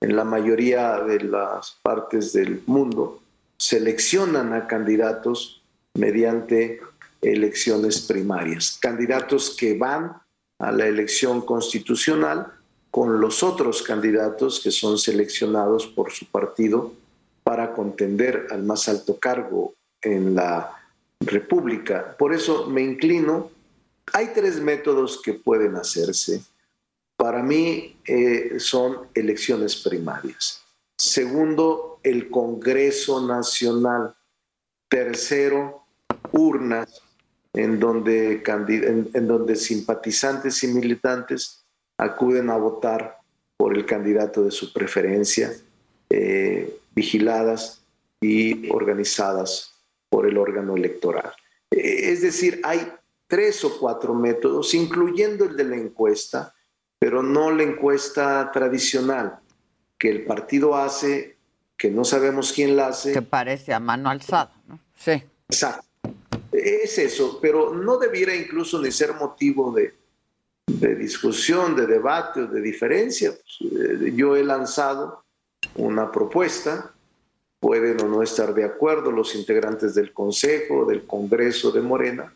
en la mayoría de las partes del mundo, seleccionan a candidatos mediante elecciones primarias, candidatos que van a la elección constitucional con los otros candidatos que son seleccionados por su partido para contender al más alto cargo en la República. Por eso me inclino. Hay tres métodos que pueden hacerse. Para mí eh, son elecciones primarias. Segundo, el Congreso Nacional. Tercero, urnas en donde, en donde simpatizantes y militantes acuden a votar por el candidato de su preferencia, eh, vigiladas y organizadas por el órgano electoral. Eh, es decir, hay tres o cuatro métodos, incluyendo el de la encuesta, pero no la encuesta tradicional que el partido hace, que no sabemos quién la hace. Que parece a mano alzada, ¿no? Sí. Exacto. Es eso, pero no debiera incluso ni ser motivo de, de discusión, de debate o de diferencia. Pues, eh, yo he lanzado una propuesta, pueden o no estar de acuerdo los integrantes del Consejo, del Congreso de Morena,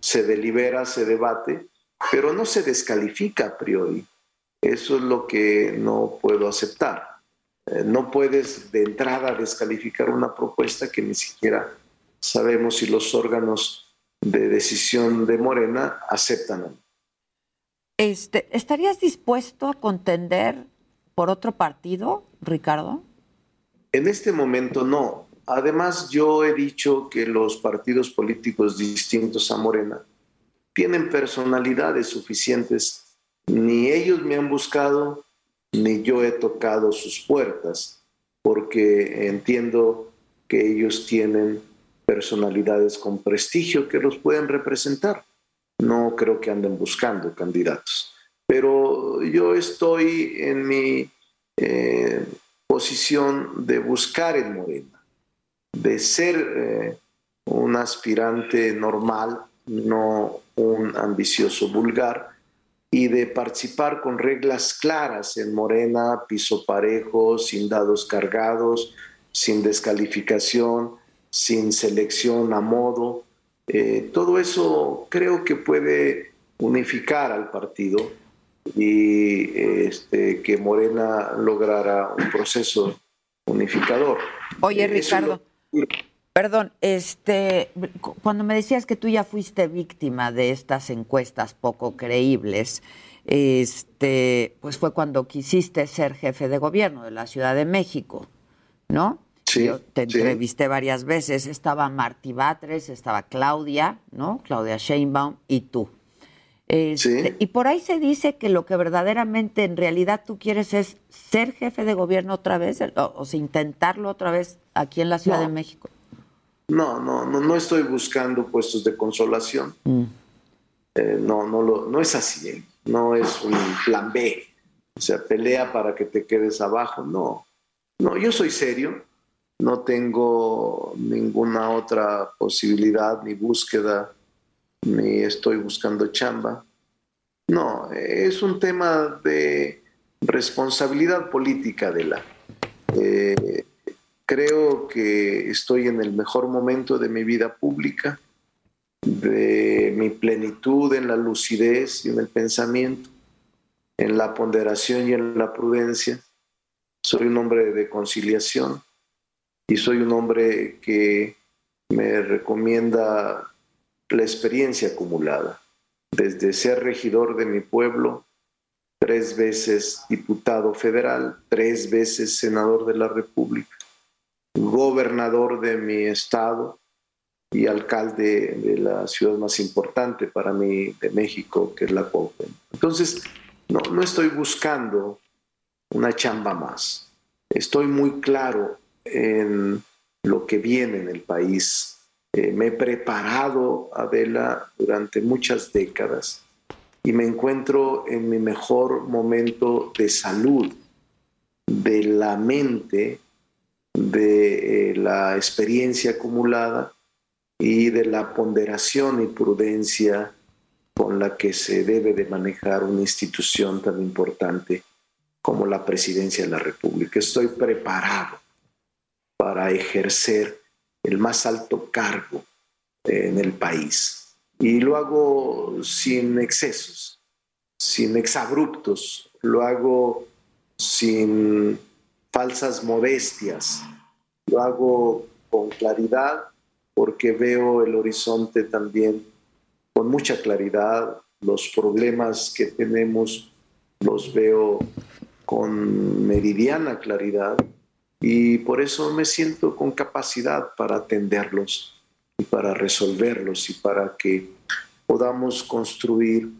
se delibera, se debate, pero no se descalifica a priori. Eso es lo que no puedo aceptar. Eh, no puedes de entrada descalificar una propuesta que ni siquiera sabemos si los órganos de decisión de Morena aceptan o no. Este, ¿Estarías dispuesto a contender por otro partido, Ricardo? En este momento no. Además, yo he dicho que los partidos políticos distintos a Morena tienen personalidades suficientes. Ni ellos me han buscado, ni yo he tocado sus puertas, porque entiendo que ellos tienen personalidades con prestigio que los pueden representar no creo que anden buscando candidatos. Pero yo estoy en mi eh, posición de buscar en Morena, de ser eh, un aspirante normal, no un ambicioso vulgar, y de participar con reglas claras en Morena, piso parejo, sin dados cargados, sin descalificación, sin selección a modo, eh, todo eso creo que puede unificar al partido y este, que Morena lograra un proceso unificador. Oye, Ricardo. Perdón, este, cuando me decías que tú ya fuiste víctima de estas encuestas poco creíbles, este, pues fue cuando quisiste ser jefe de gobierno de la Ciudad de México, ¿no? Yo te entrevisté varias veces. Estaba Martí Batres, estaba Claudia, ¿no? Claudia Sheinbaum y tú. Este, y por ahí se dice que lo que verdaderamente en realidad tú quieres es ser jefe de gobierno otra vez, o, sea, intentarlo otra vez aquí en la Ciudad de México. No, no, no, no estoy buscando puestos de consolación. Mm. Eh, no, no, lo, no es así. ¿eh? No es un plan B. O sea, pelea para que te quedes abajo. No, no, yo soy serio no tengo ninguna otra posibilidad ni búsqueda, ni estoy buscando chamba. No, es un tema de responsabilidad política de la. Eh, creo que estoy en el mejor momento de mi vida pública, de mi plenitud en la lucidez y en el pensamiento, en la ponderación y en la prudencia. Soy un hombre de conciliación y soy un hombre que me recomienda la experiencia acumulada, desde ser regidor de mi pueblo, tres veces diputado federal, tres veces senador de la República, gobernador de mi estado y alcalde de la ciudad más importante para mí de México, que es la Cuauhtémoc. Entonces, no, no estoy buscando una chamba más. Estoy muy claro en lo que viene en el país. Eh, me he preparado, Adela, durante muchas décadas y me encuentro en mi mejor momento de salud, de la mente, de eh, la experiencia acumulada y de la ponderación y prudencia con la que se debe de manejar una institución tan importante como la presidencia de la República. Estoy preparado para ejercer el más alto cargo en el país. Y lo hago sin excesos, sin exabruptos, lo hago sin falsas modestias, lo hago con claridad porque veo el horizonte también con mucha claridad, los problemas que tenemos los veo con meridiana claridad y por eso me siento con capacidad para atenderlos y para resolverlos y para que podamos construir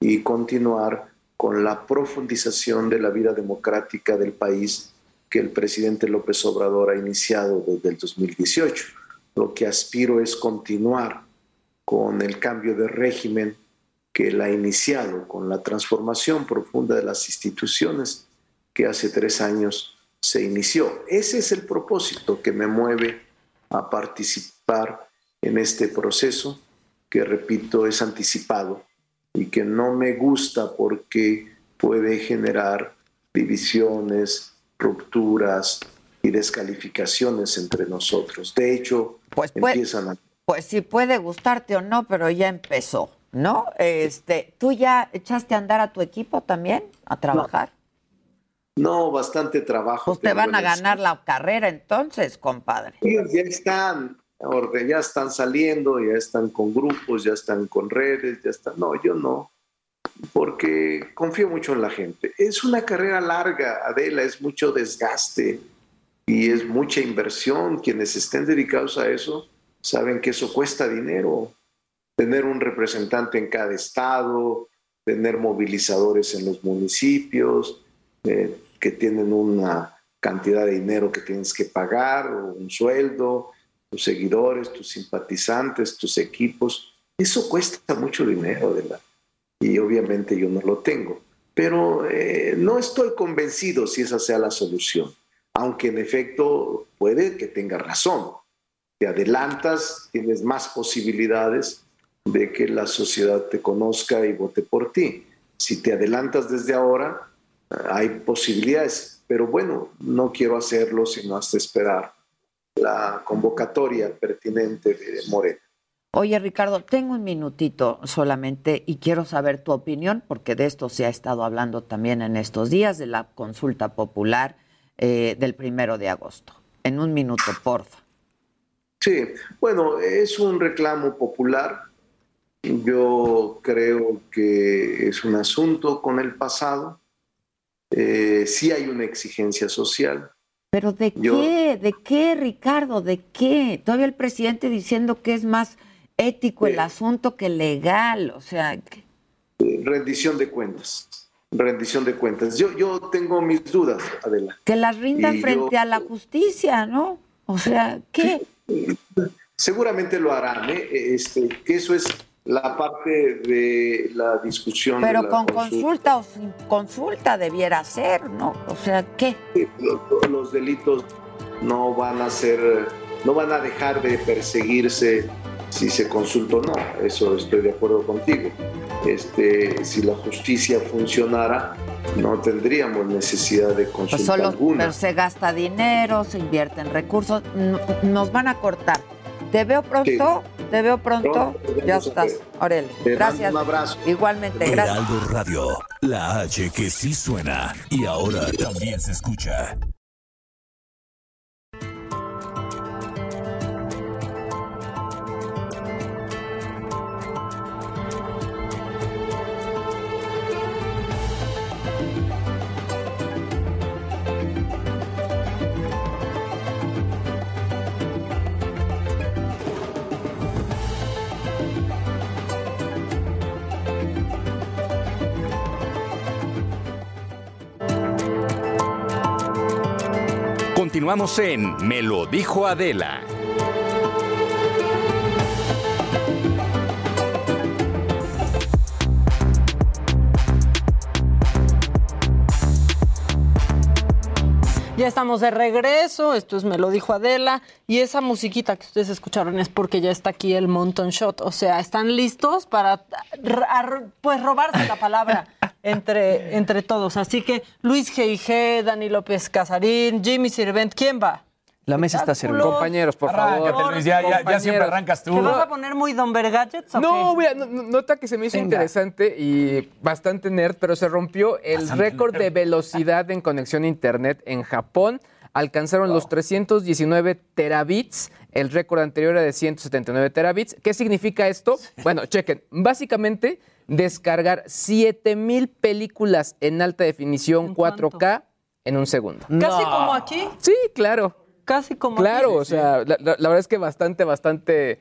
y continuar con la profundización de la vida democrática del país que el presidente López Obrador ha iniciado desde el 2018. Lo que aspiro es continuar con el cambio de régimen que él ha iniciado, con la transformación profunda de las instituciones que hace tres años se inició. Ese es el propósito que me mueve a participar en este proceso que, repito, es anticipado y que no me gusta porque puede generar divisiones, rupturas y descalificaciones entre nosotros. De hecho, pues empiezan a... Pues sí puede gustarte o no, pero ya empezó, ¿no? Este, ¿Tú ya echaste a andar a tu equipo también a trabajar? No, bastante trabajo. Pues te van a ganar la carrera entonces, compadre. Ellos ya están, ya están saliendo, ya están con grupos, ya están con redes, ya están. No, yo no, porque confío mucho en la gente. Es una carrera larga, Adela, es mucho desgaste y es mucha inversión. Quienes estén dedicados a eso saben que eso cuesta dinero. Tener un representante en cada estado, tener movilizadores en los municipios, eh, que tienen una cantidad de dinero que tienes que pagar, o un sueldo, tus seguidores, tus simpatizantes, tus equipos. Eso cuesta mucho dinero, ¿verdad? Y obviamente yo no lo tengo. Pero eh, no estoy convencido si esa sea la solución, aunque en efecto puede que tenga razón. Te adelantas, tienes más posibilidades de que la sociedad te conozca y vote por ti. Si te adelantas desde ahora, hay posibilidades, pero bueno, no quiero hacerlo sino hasta esperar la convocatoria pertinente de Moreno. Oye, Ricardo, tengo un minutito solamente y quiero saber tu opinión, porque de esto se ha estado hablando también en estos días, de la consulta popular eh, del primero de agosto. En un minuto, porfa. Sí, bueno, es un reclamo popular. Yo creo que es un asunto con el pasado. Eh, sí hay una exigencia social. ¿Pero de qué? ¿De qué, Ricardo? ¿De qué? Todavía el presidente diciendo que es más ético el asunto que legal, o sea... Rendición de cuentas, rendición de cuentas. Yo, yo tengo mis dudas, Adela. Que las rindan frente a la justicia, ¿no? O sea, ¿qué? Seguramente lo harán, ¿eh? Este, que eso es la parte de la discusión. Pero con consulta. o sin consulta debiera ser, ¿no? O sea, ¿qué? Los, los delitos no van a ser, no van a dejar de perseguirse si se consulta o no. Eso estoy de acuerdo contigo. Este, si la justicia funcionara, no tendríamos necesidad de consulta pues solo, alguna. se gasta dinero, se invierte en recursos, nos van a cortar. Te veo pronto, te veo pronto. ya estás, Aurelio. Gracias. Un abrazo. Igualmente, gracias. Heraldo Radio, la H que sí suena y ahora también se escucha. Continuamos en Me lo dijo Adela. Ya estamos de regreso, esto es Me lo dijo Adela, y esa musiquita que ustedes escucharon es porque ya está aquí el Mountain Shot, o sea, están listos para pues robarse la palabra entre, entre todos. Así que Luis G.I.G., Dani López Casarín, Jimmy Sirvent, ¿quién va? La mesa está servida. Compañeros, por favor. Luis, ya, ya- ya siempre arrancas tú. ¿Te vas a poner muy Don Gadgets o No, qué? voy a- no- no- nota que se me hizo Venga. interesante y bastante nerd, pero se rompió el Bastante récord nerd. de velocidad en conexión a internet en Japón. Alcanzaron los 319 terabits. El récord anterior era de 179 terabits. ¿Qué significa esto? Bueno, chequen. Básicamente, descargar 7000 películas en alta definición 4K en un segundo. Casi como aquí. Sí, claro. Casi como Claro, aquí. o sea, la, la- la verdad es que bastante, bastante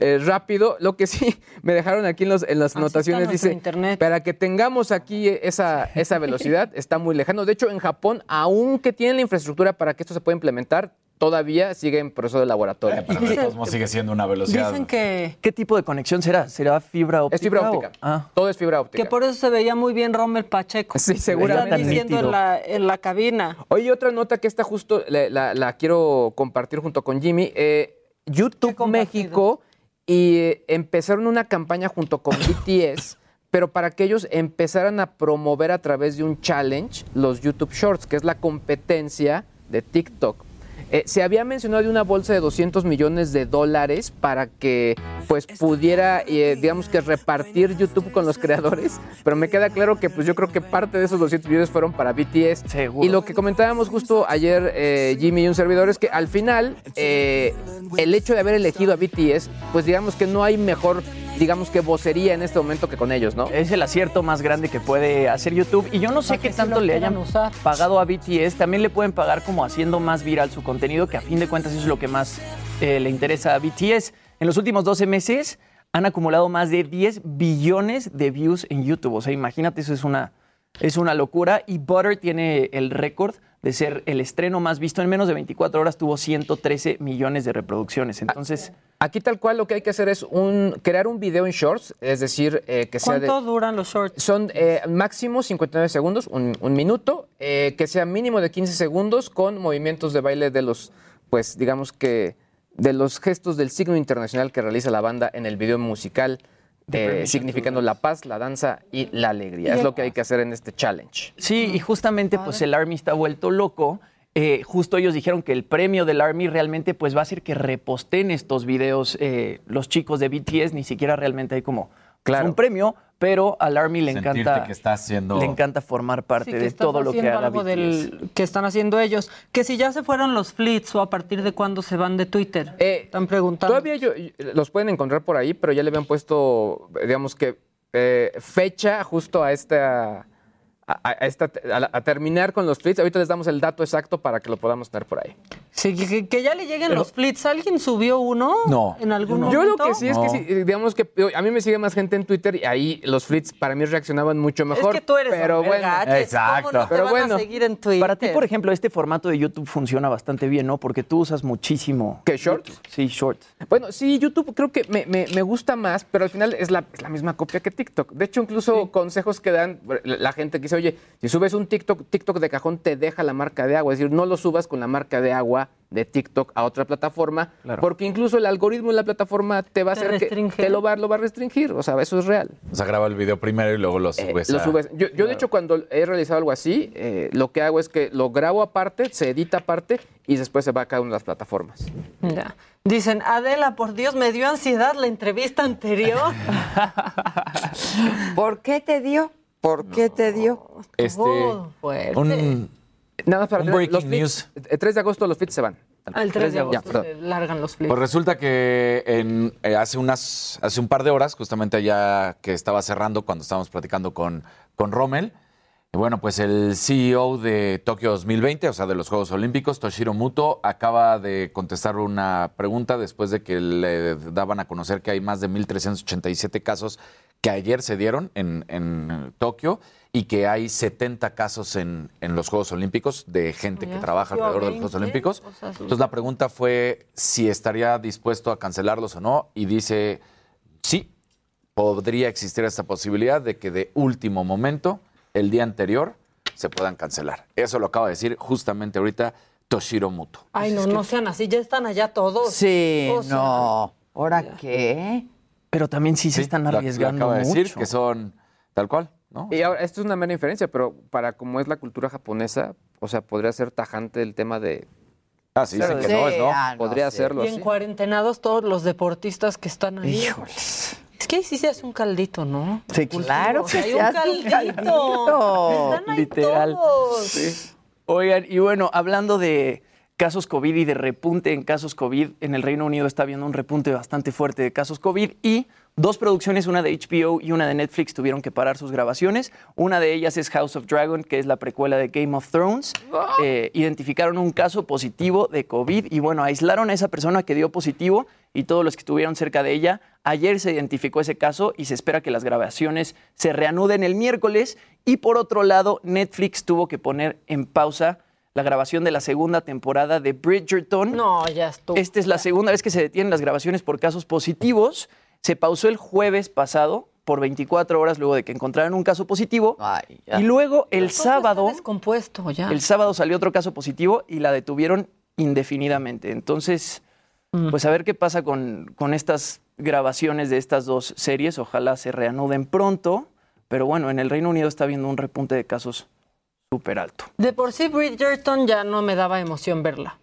eh, rápido. Lo que sí me dejaron aquí en, los, en las Así anotaciones dice, internet. para que tengamos aquí esa, esa velocidad, está muy lejano. De hecho, en Japón, aunque tienen la infraestructura para que esto se pueda implementar, todavía sigue en proceso de laboratorio. Pero de todos modos sigue siendo una velocidad. Dicen que, ¿Qué tipo de conexión será? ¿Será fibra óptica? Es fibra o- óptica. Ah. Todo es fibra óptica. que por eso se veía muy bien Rommel Pacheco. Sí, seguramente. Están diciendo en la, en la cabina. Oye, otra nota que esta justo la, la- la quiero compartir junto con Jimmy. Eh, YouTube México y eh, empezaron una campaña junto con BTS, pero para que ellos empezaran a promover a través de un challenge los YouTube Shorts, que es la competencia de TikTok. Eh, se había mencionado de una bolsa de 200 millones de dólares para que pues pudiera, eh, digamos que repartir YouTube con los creadores, pero me queda claro que pues yo creo que parte de esos 200 millones fueron para BTS. Y lo que comentábamos justo ayer eh, Jimmy y un servidor es que al final el hecho de haber elegido a BTS, pues digamos que no hay mejor, digamos que vocería en este momento que con ellos, ¿no? Es el acierto más grande que puede hacer YouTube. Y yo no sé qué tanto le hayan usar. pagado a BTS. También le pueden pagar como haciendo más viral su contenido, que a fin de cuentas eso es lo que más eh, le interesa a BTS. En los últimos 12 meses han acumulado más de 10 billones de views en YouTube. O sea, imagínate, eso es una, es una locura. Y Butter tiene el récord de ser el estreno más visto. En menos de 24 horas tuvo 113 millones de reproducciones. Entonces... Aquí tal cual lo que hay que hacer es un, crear un video en shorts, es decir, eh, que sea de... ¿Cuánto duran los shorts? Son eh, máximo 59 segundos, un, un minuto, eh, que sea mínimo de 15 segundos con movimientos de baile de los, pues digamos que, de los gestos del signo internacional que realiza la banda en el video musical, eh, significando la paz, la danza y la alegría. Es lo que hay que hacer en este challenge. Sí, y justamente pues el Army está vuelto loco. Eh, justo ellos dijeron que el premio del Army realmente pues va a ser que reposten estos videos eh, los chicos de BTS, ni siquiera realmente hay como pues, un premio, pero al Army le Sentirte encanta que estás haciendo- le encanta formar parte Sí, de todo lo que haga algo BTS. del que están haciendo ellos. Que si ya se fueron los flits o a partir de cuándo se van de Twitter. están preguntando. Todavía yo- yo- los pueden encontrar por ahí, pero ya le habían puesto, digamos que, eh, fecha justo a esta. A, a esta, a la- a terminar con los tweets. Ahorita les damos el dato exacto para que lo podamos tener por ahí. Sí, que, que ya le lleguen los flits. ¿Alguien subió uno? No. ¿En algún Yo momento? lo que sí es que sí, digamos que a mí me sigue más gente en Twitter y ahí los flits para mí reaccionaban mucho mejor. que tú eres pero Hombre bueno, Gadgets, ¿cómo no te pero van a bueno, seguir en Twitter? Para ti, por ejemplo, este formato de YouTube funciona bastante bien, ¿no? Porque tú usas muchísimo. ¿Qué, shorts? Sí, shorts. Bueno, sí, YouTube creo que me, me- me gusta más, pero al final es la, es la misma copia que TikTok. De hecho, incluso consejos que dan la la gente que dice, oye, si subes un TikTok, TikTok de cajón te deja la marca de agua. Es decir, no lo subas con la marca de agua de TikTok a otra plataforma, porque incluso el algoritmo de la plataforma te va a Te hacer que restringe. te lo va, lo va a restringir. O sea, eso es real. O sea, graba el video primero y luego lo subes. Lo a- subes. Yo, yo, de hecho, cuando he realizado algo así, eh, lo que hago es que lo grabo aparte, se edita aparte y después se va a cada una de las plataformas. Ya. Dicen, Adela, por Dios, me dio ansiedad la entrevista anterior. ¿Por qué te dio? ¿Por qué te dio? Este, fuerte. un, Nada más para un tener- breaking los news. El 3 de agosto los feeds se van. Al 3 de agosto se largan los flits. Pues resulta que en, eh, hace, unas, hace un par de horas, justamente allá que estaba cerrando cuando estábamos platicando con, con Rommel, y bueno, pues el CEO de Tokio 2020, o sea, de los Juegos Olímpicos, Toshiro Muto, acaba de contestar una pregunta después de que le daban a conocer que hay más de 1.387 casos que ayer se dieron en, en Tokio y que hay 70 casos en, en los Juegos Olímpicos de gente que trabaja alrededor de los Juegos 20, Olímpicos. o sea, Entonces la pregunta fue si estaría dispuesto a cancelarlos o no y dice sí, podría existir esta posibilidad de que de último momento, el día anterior, se puedan cancelar. Eso lo acaba de decir justamente ahorita Toshiro Muto. Ay, no, no sean así, ya están allá todos. Sí, O sea, no. ¿Ahora qué? Pero también sí se están Lo- lo arriesgando acaba de decir mucho. que son tal cual, ¿no? Y ahora, esto es una mera inferencia, pero para como es la cultura japonesa, o sea, podría ser tajante el tema de... Ah, sí, dicen sí, que no sí, es, ¿no? ah, no, podría sí. hacerlo, Y en cuarentenados todos los deportistas que están ahí. Híjoles. Es que ahí sí se hace un caldito, ¿no? Sí, Claro que Hay se un hace un caldito. caldito. Están ahí Literal. todos. Oigan, y bueno, hablando de casos COVID y de repunte en casos COVID, en el Reino Unido está habiendo un repunte bastante fuerte de casos COVID y dos producciones, una de HBO y una de Netflix, tuvieron que parar sus grabaciones. Una de ellas es House of Dragon, que es la precuela de Game of Thrones. Eh, identificaron un caso positivo de COVID y bueno, aislaron a esa persona que dio positivo y todos los que estuvieron cerca de ella. Ayer se identificó ese caso y se espera que las grabaciones se reanuden el miércoles. Y por otro lado, Netflix tuvo que poner en pausa la grabación de la segunda temporada de Bridgerton. No, ya estuvo. Esta es la segunda vez que se detienen las grabaciones por casos positivos. Se pausó el jueves pasado por 24 horas luego de que encontraran un caso positivo. Ay, ya. y luego el Todo sábado, está descompuesto ya. el sábado salió otro caso positivo y la detuvieron indefinidamente. Entonces, pues a ver qué pasa con, con estas grabaciones de estas dos series. Ojalá se reanuden pronto. Pero bueno, en el Reino Unido está habiendo un repunte de casos súper alto. De por sí Bridgerton ya no me daba emoción verla.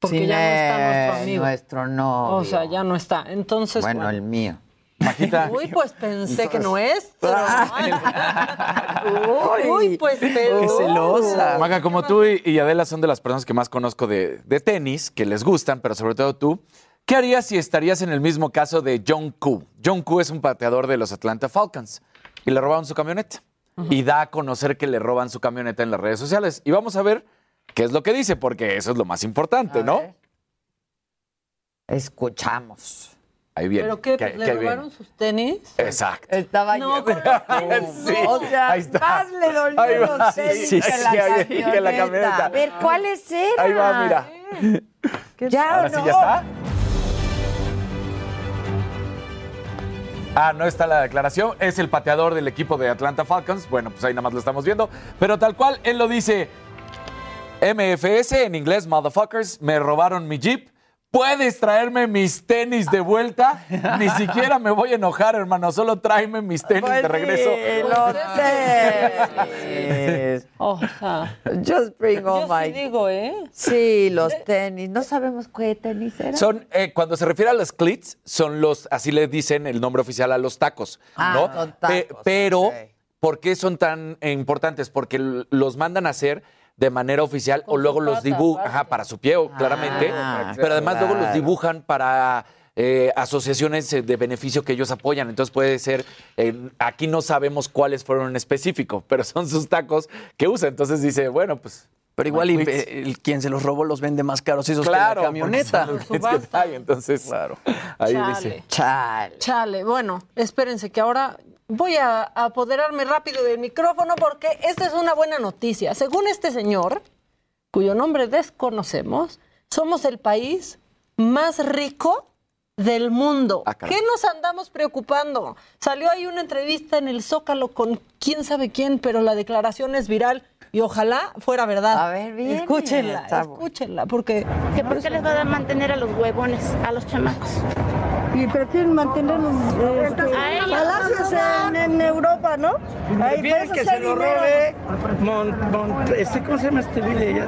Porque Sin ya no está nuestro él, amigo. Nuestro no. O sea, ya no está. Entonces, Bueno, bueno. el mío. Majita, Uy, pues pensé que no es. pero no. Uy, pues Qué celosa. Maga, como tú y, y Adela son de las personas que más conozco de, de tenis, que les gustan, pero sobre todo tú, ¿qué harías si estarías en el mismo caso de John Koo? John Koo es un pateador de los Atlanta Falcons y le robaron su camioneta. Y da a conocer que le roban su camioneta en las redes sociales. Y vamos a ver qué es lo que dice, porque eso es lo más importante, A ¿no? ver. Escuchamos. Ahí viene. ¿Pero qué? ¿Qué- ¿Le qué robaron viene? sus tenis? Exacto. Estaba No, yo. con Sí, o sea, ahí está. más le va. los tenis Sí, que, sí, la que la camioneta. camioneta. A ver, ¿cuáles eran? Ahí va, mira. ¿Ya Ahora o sí no? ya está. Ah, no está la declaración. Es el pateador del equipo de Atlanta Falcons. Bueno, pues ahí nada más lo estamos viendo. Pero tal cual, él lo dice. MFS, en inglés, motherfuckers, me robaron mi Jeep. ¿Puedes traerme mis tenis de vuelta? Ni siquiera me voy a enojar, hermano. Solo tráeme mis tenis Pues de regreso. sí, los tenis. O sea, Just bring all yo my... sí digo, ¿eh? Sí, los tenis. No sabemos qué tenis eran. Son, eh, cuando se refiere a los cleats, son los, así le dicen el nombre oficial a los tacos, Ah, ¿no? son Pe- tacos, pero. ¿por qué son tan importantes? Porque los mandan a hacer de manera oficial Con o luego los dibujan, para su pie, o- claramente, Ah, pero además luego los dibujan para eh, asociaciones eh, de beneficio que ellos apoyan. Entonces puede ser, eh, aquí no sabemos cuáles fueron en específico, pero son sus tacos que usa. Entonces dice, bueno, pues... Pero igual y, eh, quien se los robó los vende más caros esos Claro, que la camioneta. entonces, Claro. ahí Chale. dice. Chale. Chale, bueno, espérense que ahora voy a apoderarme rápido del micrófono porque esta es una buena noticia. Según este señor, cuyo nombre desconocemos, somos el país más rico del mundo. Ah. ¿Qué nos andamos preocupando? Salió ahí una entrevista en el Zócalo con quién sabe quién, pero la declaración es viral y ojalá fuera verdad. A ver, viene, Escúchenla, escúchenla, porque ¿Que ¿Por qué les va a mantener a los huevones, a los chamacos? Y prefieren mantenerlos este, A ellos. palacios en, en Europa, ¿no? Ahí Prefieren que eso se lo robe Mon- Mon- este, ¿cómo se llama este video?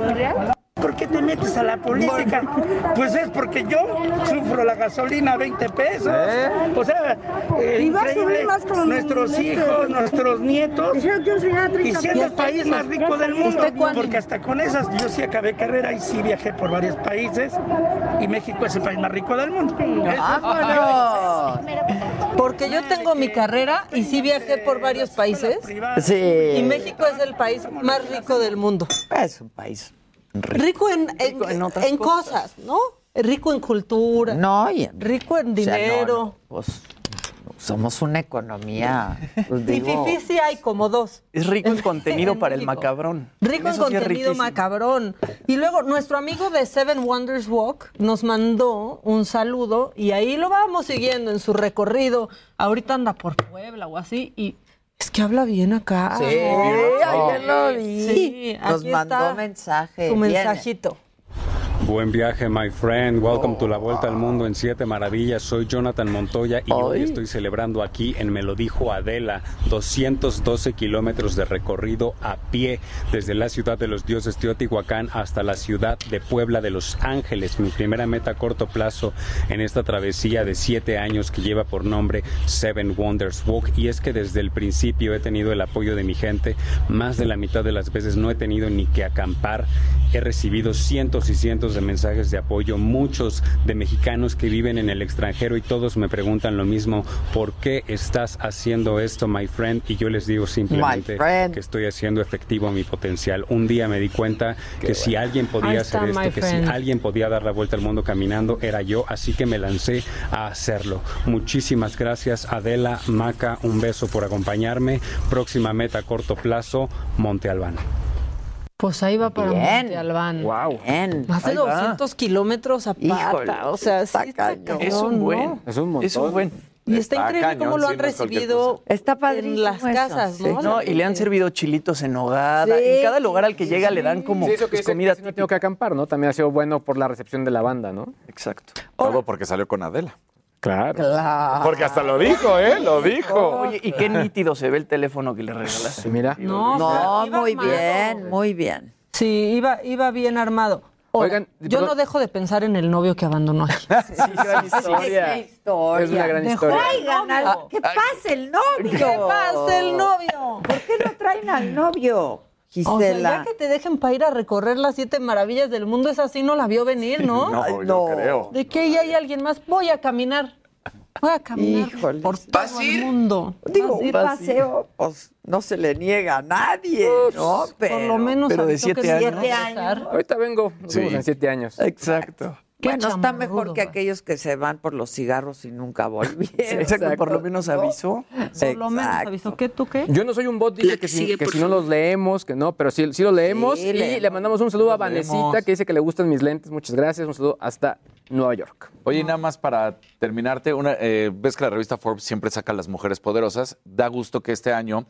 ¿Por qué te metes a la política? Pues es porque yo sufro la gasolina a 20 pesos. O sea, eh, Y va a increíble. subir más con Nuestros hijos, nuestros nietos. Dijeron que iba a subir a 30 Y siendo el país más rico del mundo. Porque hasta con esas, yo sí acabé carrera y sí viajé por varios países. Y México es el país más rico del mundo. Porque yo tengo mi carrera y sí viajé por varios países. Sí. Y México es el país más rico del mundo. Es un país Rico en, en, Rico en otras en cosas, ¿no? Rico en cultura, No, y en- rico en o sea, no, dinero. no, pues, somos una economía. pues, digo, sí hay como dos. Es rico en contenido para el macabrón. Rico en contenido macabrón. Y luego nuestro amigo de Seven Wonders Walk nos mandó un saludo y ahí lo vamos siguiendo en su recorrido. Ahorita anda por Puebla o así y es que habla bien acá. Sí, ¿no? ayer lo vi. Sí, Nos mandó está mensaje. Su mensajito. Buen viaje, my friend. Welcome to la Vuelta al Mundo en Siete Maravillas. Soy Jonathan Montoya y hoy estoy celebrando aquí en Me lo dijo Adela 212 kilómetros de recorrido a pie desde la ciudad de los dioses Teotihuacán hasta la ciudad de Puebla de Los Ángeles. Mi primera meta a corto plazo en esta travesía de siete años que lleva por nombre Seven Wonders Walk. Y es que desde el principio he tenido el apoyo de mi gente. Más de la mitad de las veces no he tenido ni que acampar. He recibido cientos y cientos de mensajes de apoyo, muchos de mexicanos que viven en el extranjero y todos me preguntan lo mismo, ¿por qué estás haciendo esto, my friend? Y yo les digo simplemente que estoy haciendo efectivo mi potencial. Un día me di cuenta que si alguien podía está, hacer esto, que si friend. alguien podía dar la vuelta al mundo caminando, era yo, así que me lancé a hacerlo. Muchísimas gracias Adela, Maca, un beso por acompañarme. Próxima meta a corto plazo, Monte Albán. Pues ahí va para Bien. Monte Albán. Wow. Bien. Más de Ahí va. 200 kilómetros a Híjole, pata. O sea, sí está cañón, Es un ¿no? buen. Es un montón. Es un buen. Y está, Está increíble cañón, cómo lo han recibido Está en las eso, casas, sí. ¿no? No, y le han servido chilitos en nogada. Sí, en cada lugar al que llega le dan como Sí, eso que pues, comida que no tengo que acampar, ¿no? También ha sido bueno por la recepción de la banda, ¿no? Exacto. Todo porque salió con Adela. Claro. Claro. Porque hasta lo dijo, ¿eh? Lo dijo. Oye, y qué nítido se ve el teléfono que le regalaste. Sí, mira. No, No, muy armado. bien, muy bien. Sí, iba, iba bien armado. Ahora, Oigan, yo perdón. no dejo de pensar en el novio que abandonó aquí. Sí, gran historia. Qué historia. Es una gran Dejó historia. Traigan al- ¿Qué pasa el novio? ¿Qué pasa el novio? ¿Por qué no traen al novio? O sea, Gisela. ya que te dejen para ir a recorrer las siete maravillas del mundo, esa sí no la vio venir, ¿no? No, Ay, yo no. creo. De que ahí hay alguien más, voy a caminar. Voy a caminar Híjole. por todo el mundo. Digo, un ir paseo, pues no se le niega a nadie, ¿no? Pero, por lo menos pero de que siete años. Siete. Ahorita vengo. Nos Sí. vemos en siete años. Exacto. Bueno, está mejor que va. aquellos que se van por los cigarros y nunca volvieron. Exacto, por lo menos avisó. Por lo menos avisó. ¿Qué tú qué? Yo no soy un bot, dice que, si, que si no los leemos, que no, pero sí, sí los leemos. Sí, y leemos. le mandamos un saludo a Vanesita, leemos. que dice que le gustan mis lentes. Muchas gracias. Un saludo hasta Nueva York. Oye, nada más para terminarte, una, eh, ves que la revista Forbes siempre saca a las mujeres poderosas. Da gusto que este año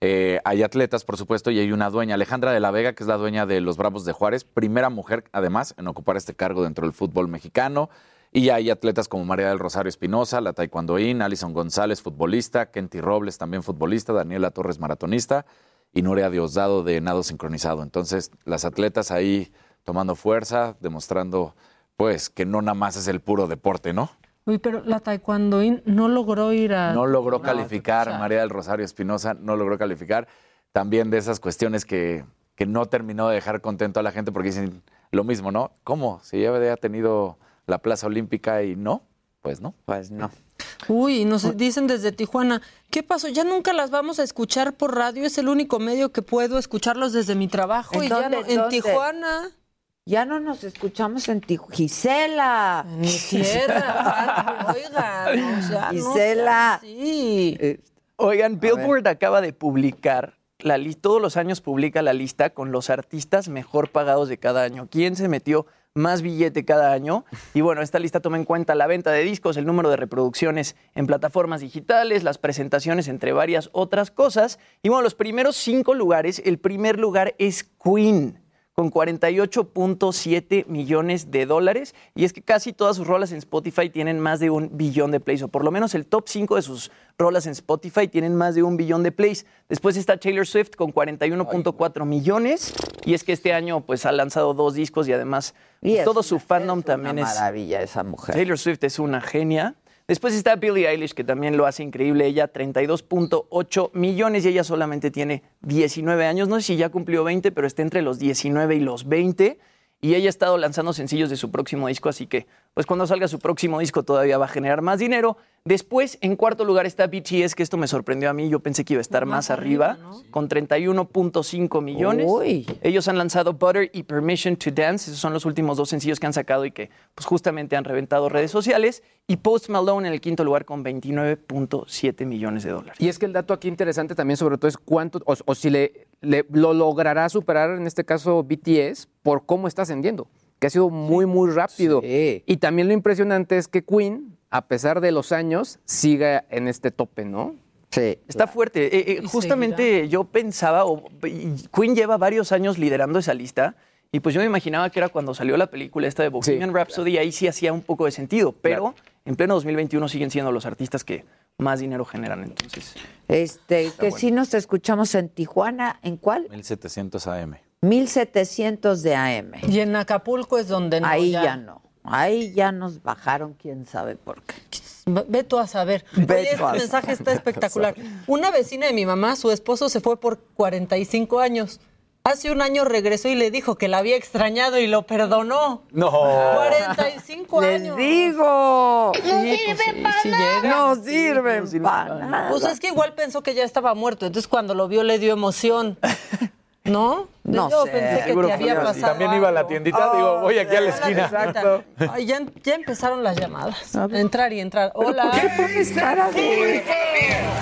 eh, hay atletas, por supuesto, y hay una dueña, Alejandra de la Vega, que es la dueña de los Bravos de Juárez, primera mujer, además, en ocupar este cargo dentro del fútbol mexicano. Y hay atletas como María del Rosario Espinosa, la taekwondoín, Alison González, futbolista, Kenty Robles, también futbolista, Daniela Torres, maratonista, y Nuria Diosdado de nado sincronizado. Entonces, las atletas ahí tomando fuerza, demostrando, pues, que no nada más es el puro deporte, ¿no? Uy, pero la taekwondoín no logró ir a... No logró calificar, María del Rosario Espinosa no logró calificar. También de esas cuestiones que, que no terminó de dejar contento a la gente porque dicen lo mismo, ¿no? ¿Cómo? Si ya había tenido la plaza olímpica y no, pues no. Pues no. Uy, nos dicen desde Tijuana, ¿qué pasó? Ya nunca las vamos a escuchar por radio, es el único medio que puedo escucharlos desde mi trabajo ¿En y ya no- en dónde? Tijuana. Ya no nos escuchamos en Tijuana. Gisela. En mi tierra, oigan, o sea, no Gisela. Eh, Oigan, Billboard acaba de publicar, la li- todos los años publica la lista con los artistas mejor pagados de cada año. ¿Quién se metió más billete cada año? Y bueno, esta lista toma en cuenta la venta de discos, el número de reproducciones en plataformas digitales, las presentaciones, entre varias otras cosas. Y bueno, los primeros cinco lugares, el primer lugar es Queen con 48.7 millones de dólares. Y es que casi todas sus rolas en Spotify tienen más de un billón de plays, o por lo menos el top 5 de sus rolas en Spotify tienen más de un billón de plays. Después está Taylor Swift con 41.4 millones. Y es que este año pues ha lanzado dos discos y además pues, es todo su fandom es también una es... maravilla esa mujer. Taylor Swift es una genia. Después está Billie Eilish, que también lo hace increíble. Ella 32.8 millones y ella solamente tiene 19 años. No sé si ya cumplió 20, pero está entre los 19 y los 20. Y ella ha estado lanzando sencillos de su próximo disco, así que pues cuando salga su próximo disco todavía va a generar más dinero. Después, en cuarto lugar está BTS, que esto me sorprendió a mí. Yo pensé que iba a estar más, arriba, con 31.5 millones. Uy. Ellos han lanzado Butter y Permission to Dance. Esos son los últimos dos sencillos que han sacado y que pues, justamente han reventado redes sociales. Y Post Malone en el quinto lugar con 29.7 millones de dólares. Y es que el dato aquí interesante también sobre todo es cuánto, o, o si le, le- lo logrará superar en este caso BTS por cómo está ascendiendo, que ha sido muy, muy rápido. Y también lo impresionante es que Queen, a pesar de los años, siga en este tope, ¿no? Sí. Está fuerte. Eh, eh, justamente yo pensaba, o- Queen lleva varios años liderando esa lista, y pues yo me imaginaba que era cuando salió la película esta de Bohemian Rhapsody, ahí sí hacía un poco de sentido, pero en pleno 2021 siguen siendo los artistas que más dinero generan, entonces. Este, que bueno. si nos escuchamos en Tijuana, ¿en cuál? 1700 AM. 1700 de AM. Y en Acapulco es donde no. Ahí ya no. Ahí ya nos bajaron, quién sabe por qué. Ve tú a saber. Ve Oye, este a mensaje está espectacular. Una vecina de mi mamá, su esposo se fue por 45 años. Hace un año regresó y le dijo que la había extrañado y lo perdonó. No. 45 Les años. digo. Sí, pues sí, sí llega. No Sí, sirven no para para nada. Pues es que igual pensó que ya estaba muerto, entonces cuando lo vio le dio emoción. ¿no? No Yo sé. pensé que Seguro te había pasado. También iba a la tiendita, digo, voy aquí a la esquina. Exacto. Ay, ya, ya empezaron las llamadas. Entrar y entrar. Hola. ¿Por qué pones cara de.?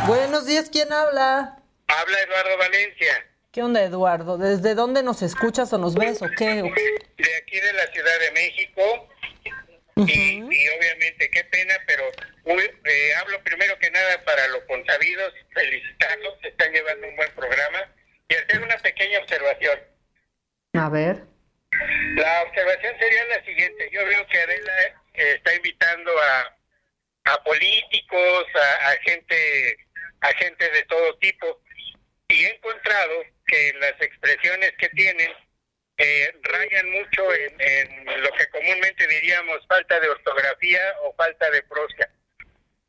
Buenos días, ¿quién habla? Habla Eduardo Valencia, ¿Qué onda, Eduardo? ¿Desde dónde nos escuchas o nos ves o qué? de aquí de la Ciudad de México. y, y obviamente, qué pena, pero muy- eh, hablo primero que nada para los consabidos, felicitarlos, están llevando un buen programa y hacer una pequeña observación. A ver. La observación sería la siguiente. Yo veo que Adela eh, está invitando a, a políticos, a, a gente, a gente de todo tipo, y he encontrado que las expresiones que tienen eh, rayan mucho en, en lo que comúnmente diríamos falta de ortografía o falta de prosa.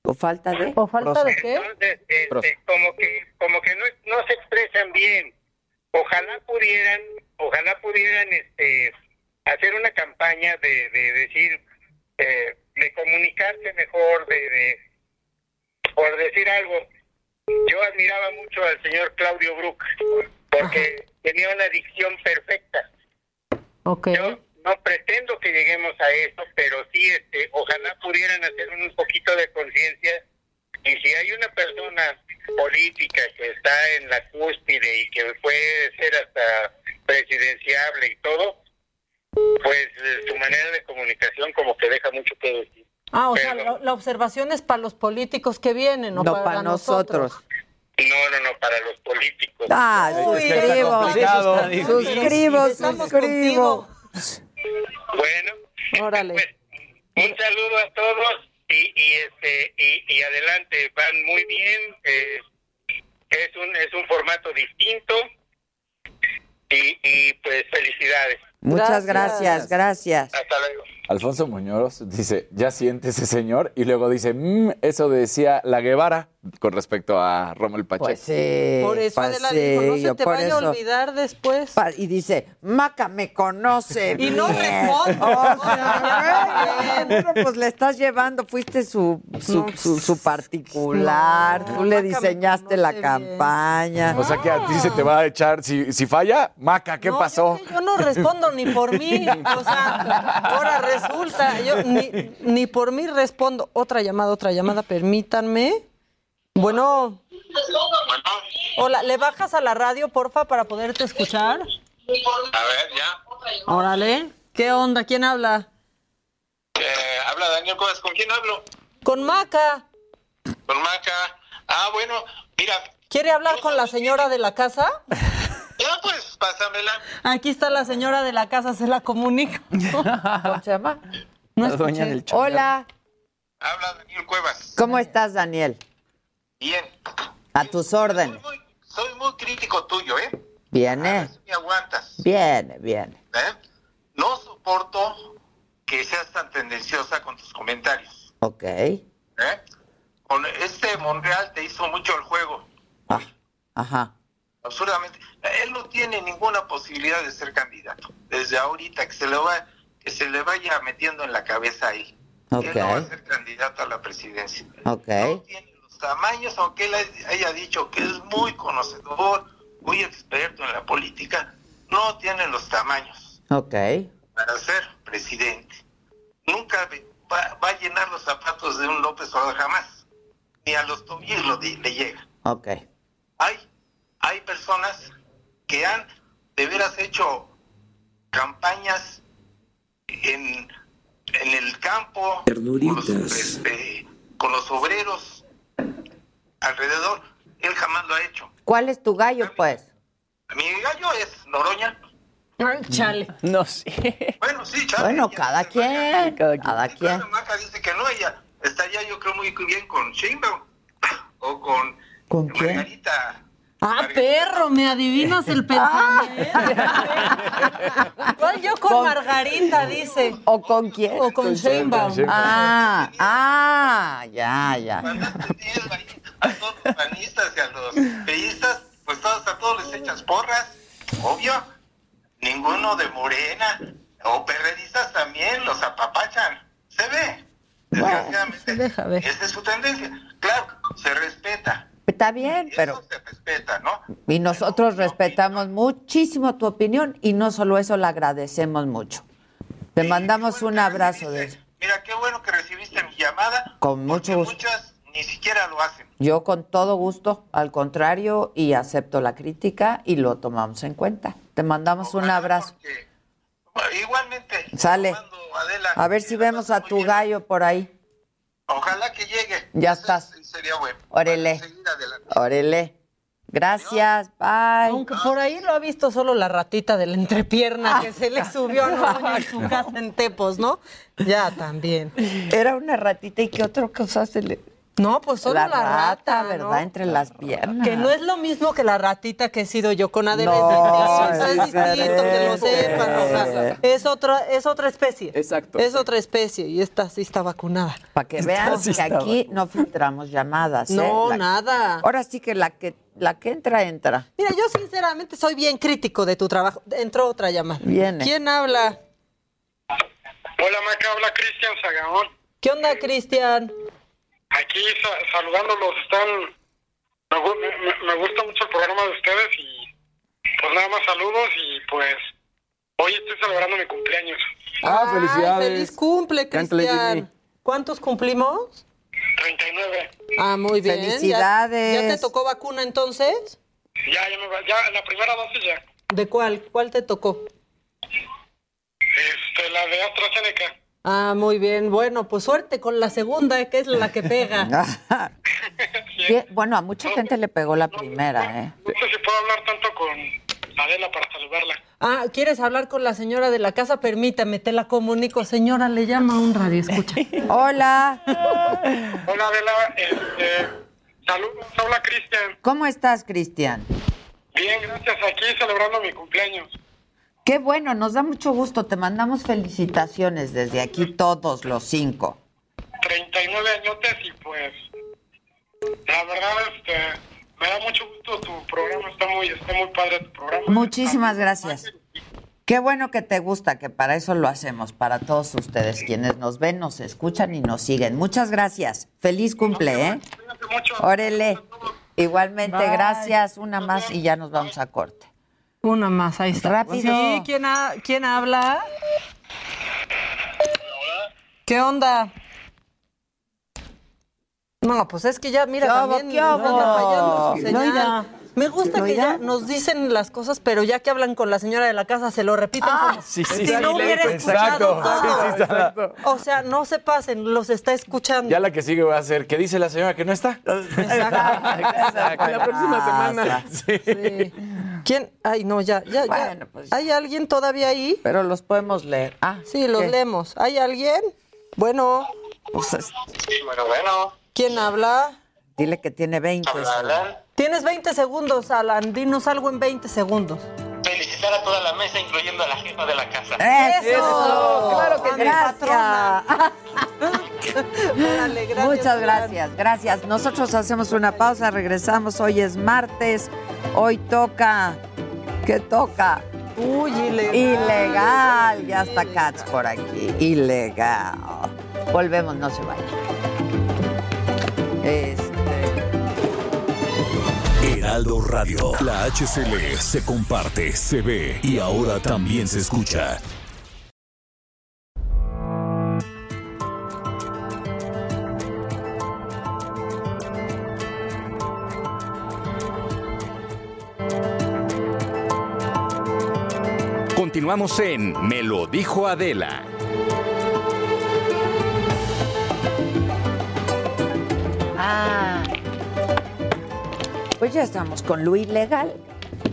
¿O falta de? ¿O falta de qué? Entonces, este, como que, como que no, no se expresan bien. Ojalá pudieran, ojalá pudieran este, hacer una campaña de, de decir, eh, de comunicarse mejor, de, de, por decir algo. Yo admiraba mucho al señor Claudio Brook porque tenía una dicción perfecta. Ok. Yo no pretendo que lleguemos a eso, pero sí, este, ojalá pudieran hacer un poquito de conciencia y si hay una persona política que está en la cúspide y que puede ser hasta presidenciable y todo, pues su manera de comunicación como que deja mucho que decir. Ah, o sea, la, la observación es para los políticos que vienen, no, No, para, para nosotros. No, no, no, para los políticos. Ah, suscribo. Suscribo, suscribo. Bueno, Órale. un saludo a todos y, y este y, y adelante, van muy bien. eh, es un es un formato distinto y, y pues felicidades. Muchas gracias, gracias. Hasta luego. Alfonso Muñoz dice, ya siente ese señor, y luego dice, "Mm, eso decía la Guevara con respecto a Rommel Pacheco. Pues sí. Por eso Adela no se te vaya eso. a olvidar después. Pa- Y dice, Maca me conoce Y no bien". responde. O sea, bueno, pues le estás llevando, fuiste su, su, su, su particular, tú le diseñaste la campaña. O sea que a ti se te va a echar, si, si falla, Maca, ¿qué No, pasó? Yo no respondo ni por mí. O sea, ahora resulta, yo ni, ni por mí respondo. Otra llamada, otra llamada, permítanme. Bueno. Hola, ¿le bajas a la radio, porfa, para poderte escuchar? A ver, ya. Órale. ¿Qué onda? ¿Quién habla? Eh, habla Daniel Cuevas, ¿con quién hablo? Con Maca. Con Maca. Ah, bueno, mira, ¿Quiere hablar con la señora de la casa? pues pásamela. Aquí está la señora de la casa, se la comunico. ¿Cómo se llama? No La escuché. del. Hola, Habla Daniel Cuevas. ¿cómo estás, Daniel? Bien. A tus órdenes. Soy muy crítico tuyo, ¿eh? Viene, Me aguantas, viene, viene. ¿eh? No soporto que seas tan tendenciosa con tus comentarios, Ok. ¿eh? Con este Monreal te hizo mucho el juego, Ah, ajá. Absurdamente. Él no tiene ninguna posibilidad de ser candidato. Desde ahorita que se le va, que se le vaya metiendo en la cabeza ahí. Él no va a ser candidato a la presidencia. Ok. Los tamaños, aunque él haya dicho que es muy conocedor, muy experto en la política, no tiene los tamaños para ser presidente. Nunca va, va a llenar los zapatos de un López Obrador jamás. Ni a los tobillos le llega. Ok. Hay, hay personas que han de veras hecho campañas en, en el campo, con los, este, con los obreros alrededor. Él jamás lo ha hecho. ¿Cuál es tu gallo, pues? Mi gallo es Noroña. Chale. No sé. Bueno, sí, chale. Bueno, cada quien. Cada quien. Maca dice que no, ella estaría yo creo muy bien con Sheinbaum o con ¿Con quién? Ah, perro, me adivinas el pensamiento. ¿Cuál yo con, Margarita, dice? ¿O con quién? O con Sheinbaum. Ah, ah, ya, ya. a todos los panistas y a los peístas, pues todos, a todos les echas porras, obvio. Ninguno de Morena o perredistas también los apapachan. Se ve. Desgraciadamente. Se deja ver. Esa es su tendencia. Claro, se respeta. Está bien, pero... Se respeta, ¿no? Y nosotros respetamos muchísimo tu opinión y no solo eso, la agradecemos mucho. Te mandamos un abrazo de eso. Mira, qué bueno que recibiste mi llamada. Con mucho gusto. Muchas ni siquiera lo hacen. Yo con todo gusto, al contrario, y acepto la crítica y lo tomamos en cuenta. Te mandamos un abrazo. Igualmente. Sale. A ver si vemos a tu gallo por ahí. Ojalá que llegue. Ya estás. Sería bueno. Órele. Órele. Gracias. Bye. Aunque por ahí lo ha visto solo la ratita de la entrepierna que se le subió ¿no? en su casa en Tepos, ¿no? Ya también. Era una ratita y qué otra cosa se le... No, pues solo La la, rata, rata, ¿no? ¿verdad? Entre las piernas. Que no es lo mismo que la ratita que he sido yo con Adela. No, es distinto, es es distinto, que lo sepan. o sea, es, otra, es otra especie. Exacto. Es otra especie y esta sí está vacunada. Para que vean Sí que aquí no filtramos llamadas. ¿eh? No, La- nada. Ahora sí que la que la que entra, entra. Mira, yo sinceramente soy bien crítico de tu trabajo. Entró otra llamada. Viene. ¿Quién habla? Hola, Maca, habla Cristian Zagaón. ¿Qué onda, Cristian? Aquí sa- saludándolos, están... Me, gu- me- me gusta mucho el programa de ustedes y pues nada más saludos y pues hoy estoy celebrando mi cumpleaños. Ah, felicidades. Ay, feliz cumple, Cristian. ¿Cuántos cumplimos? 39. Ah, muy bien. ¿Ya- Felicidades. ¿Ya, te tocó vacuna entonces? Ya, ya, me va- ya la primera dosis ya. ¿De cuál? ¿Cuál te tocó? Este, la de AstraZeneca. Ah, muy bien. Bueno, pues suerte con la segunda, eh, que es la que pega. Bien, Bueno, a mucha gente le pegó la primera, ¿eh? No sé si puedo hablar tanto con Adela para saludarla. Ah, ¿quieres hablar con la señora de la casa? Permítame, te la comunico. Señora, le llama un radio, escucha. Hola, Hola Adela, este, saludos, habla Cristian. ¿cómo estás, Cristian? Bien, gracias, aquí celebrando mi cumpleaños. Qué bueno, nos da mucho gusto. Te mandamos felicitaciones desde aquí todos los cinco. 39 añotes y pues, la verdad, este, me da mucho gusto tu programa, está muy, está muy padre tu programa. Muchísimas gracias. Qué bueno que te gusta, que para eso lo hacemos, para todos ustedes, quienes nos ven, nos escuchan y nos siguen. Muchas gracias. Feliz cumple, ¿eh? Órale. Igualmente, Bye. gracias. Una más y ya nos vamos a corte. Una más, ahí está. Rápido. Sí, ¿quién, ha- quién habla? ¿Qué onda? No, pues es que ya, mira, ¿Qué hubo, también qué hubo? anda fallando su señal. Loida. Me gusta que ya nos dicen las cosas, pero ya que hablan con la señora de la casa se lo repiten como sí, si sí, no sí, hubiera exacto. escuchado todo. Sí, sí, está. O sea, no se pasen, los está escuchando. Ya la que sigue va a ser, ¿qué dice la señora que no está? Exacto. La próxima semana. Sí. ¿Quién? Ay, no, ya, ya, ya. Bueno, pues- ¿Hay alguien todavía ahí? Pero los podemos leer. Ah, Sí, los ¿qué? leemos. ¿Hay alguien? Bueno, Pues, es- Bueno, bueno, ¿quién habla? dile que tiene 20. habla. Tienes 20 segundos, Alan. Dinos algo en 20 segundos. Felicitar a toda la mesa, incluyendo a la jefa de la casa. ¡Eso! Claro que sí, Gracias. Gracias, Muchas Alan. gracias, gracias. Nosotros hacemos una pausa, regresamos. Hoy es martes. Hoy toca. ¿Qué toca? Uy, ilegal. Ilegal. Ya está Cats por aquí. Ilegal. Volvemos, no se vayan. Este, Heraldo Radio. La HCL se comparte, se ve y ahora también se escucha. Continuamos en Me lo dijo Adela. Ah. Pues ya estamos con Luis Legal,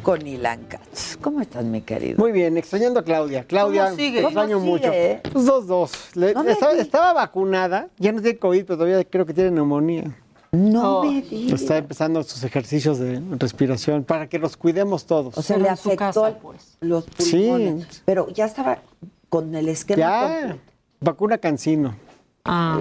con Ilan Katz. ¿Cómo estás, mi querido? Muy bien, extrañando a Claudia. Claudia, ¿Cómo sigue? te extraño ¿Cómo mucho. sigue? Pues dos, dos. Le- No me estaba, digas. estaba vacunada, ya no tiene COVID, pero todavía creo que tiene neumonía. No me digas. Está empezando sus ejercicios de respiración para que los cuidemos todos. O sea, le afectó el- los pulmones. Sí. Pero ya estaba con el esquema Ya, completo. vacuna cancino. Ah.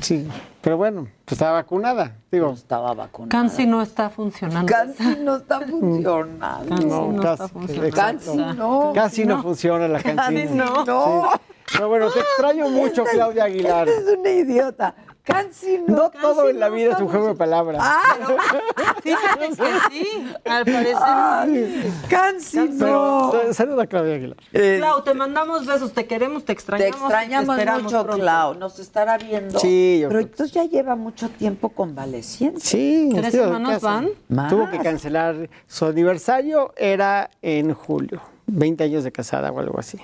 Sí, pero bueno, pues estaba vacunada, digo. Estaba vacunada. Cansi no está funcionando. Cansi no está funcionando. Cansi No, no casi, está funcionando. Cansi no. Casi no, No. funciona la Casi cancina. no. No. Sí. Pero bueno, te extraño mucho, Claudia Aguilar. este es una idiota. Cansi no. Todo en la vida es un juego de palabras. Fíjate que sí, al parecer. Ay, Cansi Pero no. eh, saluda a Claudia Aguilar. Clau, te mandamos besos, te queremos, te Te extrañamos. extrañamos te esperamos mucho, pronto. Clau. Nos estará viendo. Sí, yo Pero entonces ya lleva mucho tiempo convaleciente. Sí, ¿Tres tío de semanas casa. van? Más. Tuvo que cancelar. Su aniversario era en julio. 20 años de casada o algo así.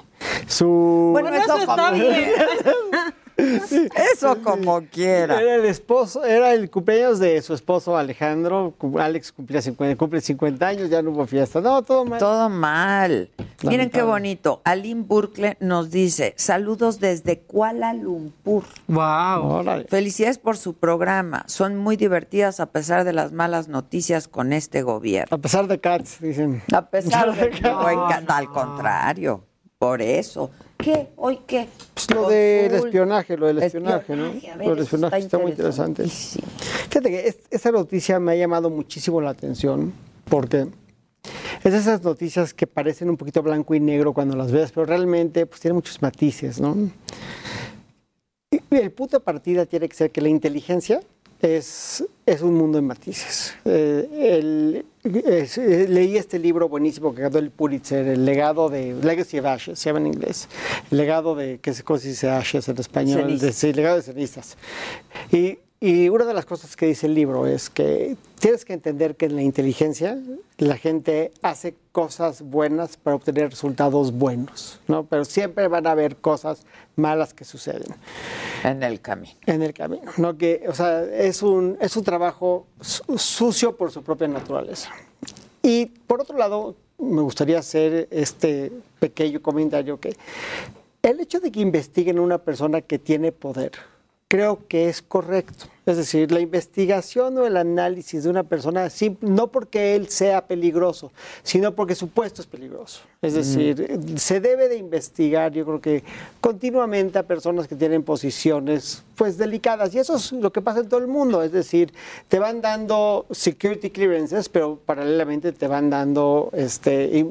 Su. Bueno, Bueno, eso está bien. Eso como quiera. Era el esposo, era el cumpleaños de su esposo Alejandro. Alex cumplía 50, cumple 50 años, ya no hubo fiesta. No, todo mal. Todo mal. Miren qué bonito. Aline Burkle nos dice, saludos desde Kuala Lumpur. Wow. Órale. Felicidades por su programa. Son muy divertidas a pesar de las malas noticias con este gobierno. A pesar de Cats, dicen. A pesar de que no, encanta, al contrario. Por eso. ¿Qué? ¿Hoy qué? Pues lo del espionaje, lo del espionaje, ¿no? Espionaje, a ver, lo del espionaje está está muy interesante. Fíjate que es- esa noticia me ha llamado muchísimo la atención porque es de esas noticias que parecen un poquito blanco y negro cuando las ves, pero realmente pues tiene muchos matices, ¿no? Y el punto de partida tiene que ser que la inteligencia es, es un mundo en matices. Eh, el- es- eh, leí este libro buenísimo que ganó el Pulitzer, El legado de Legacy of Ashes, se llama en inglés. El legado de, ¿qué se dice Ashes en español? De- sí, legado de cenizas. Y, y una de las cosas que dice el libro es que tienes que entender que en la inteligencia la gente hace cosas buenas para obtener resultados buenos, ¿no? Pero siempre van a haber cosas malas que suceden En el camino. en el camino, ¿no? Que, o sea, es un, es un trabajo su- sucio por su propia naturaleza. Y por otro lado, me gustaría hacer este pequeño comentario que el hecho de que investiguen a una persona que tiene poder, creo que es correcto. Es decir, la investigación o el análisis de una persona, no porque él sea peligroso, sino porque su puesto es peligroso. Es decir, se debe de investigar, yo creo que continuamente a personas que tienen posiciones pues delicadas. Y eso es lo que pasa en todo el mundo. Es decir, te van dando security clearances, pero paralelamente te van dando, este, y-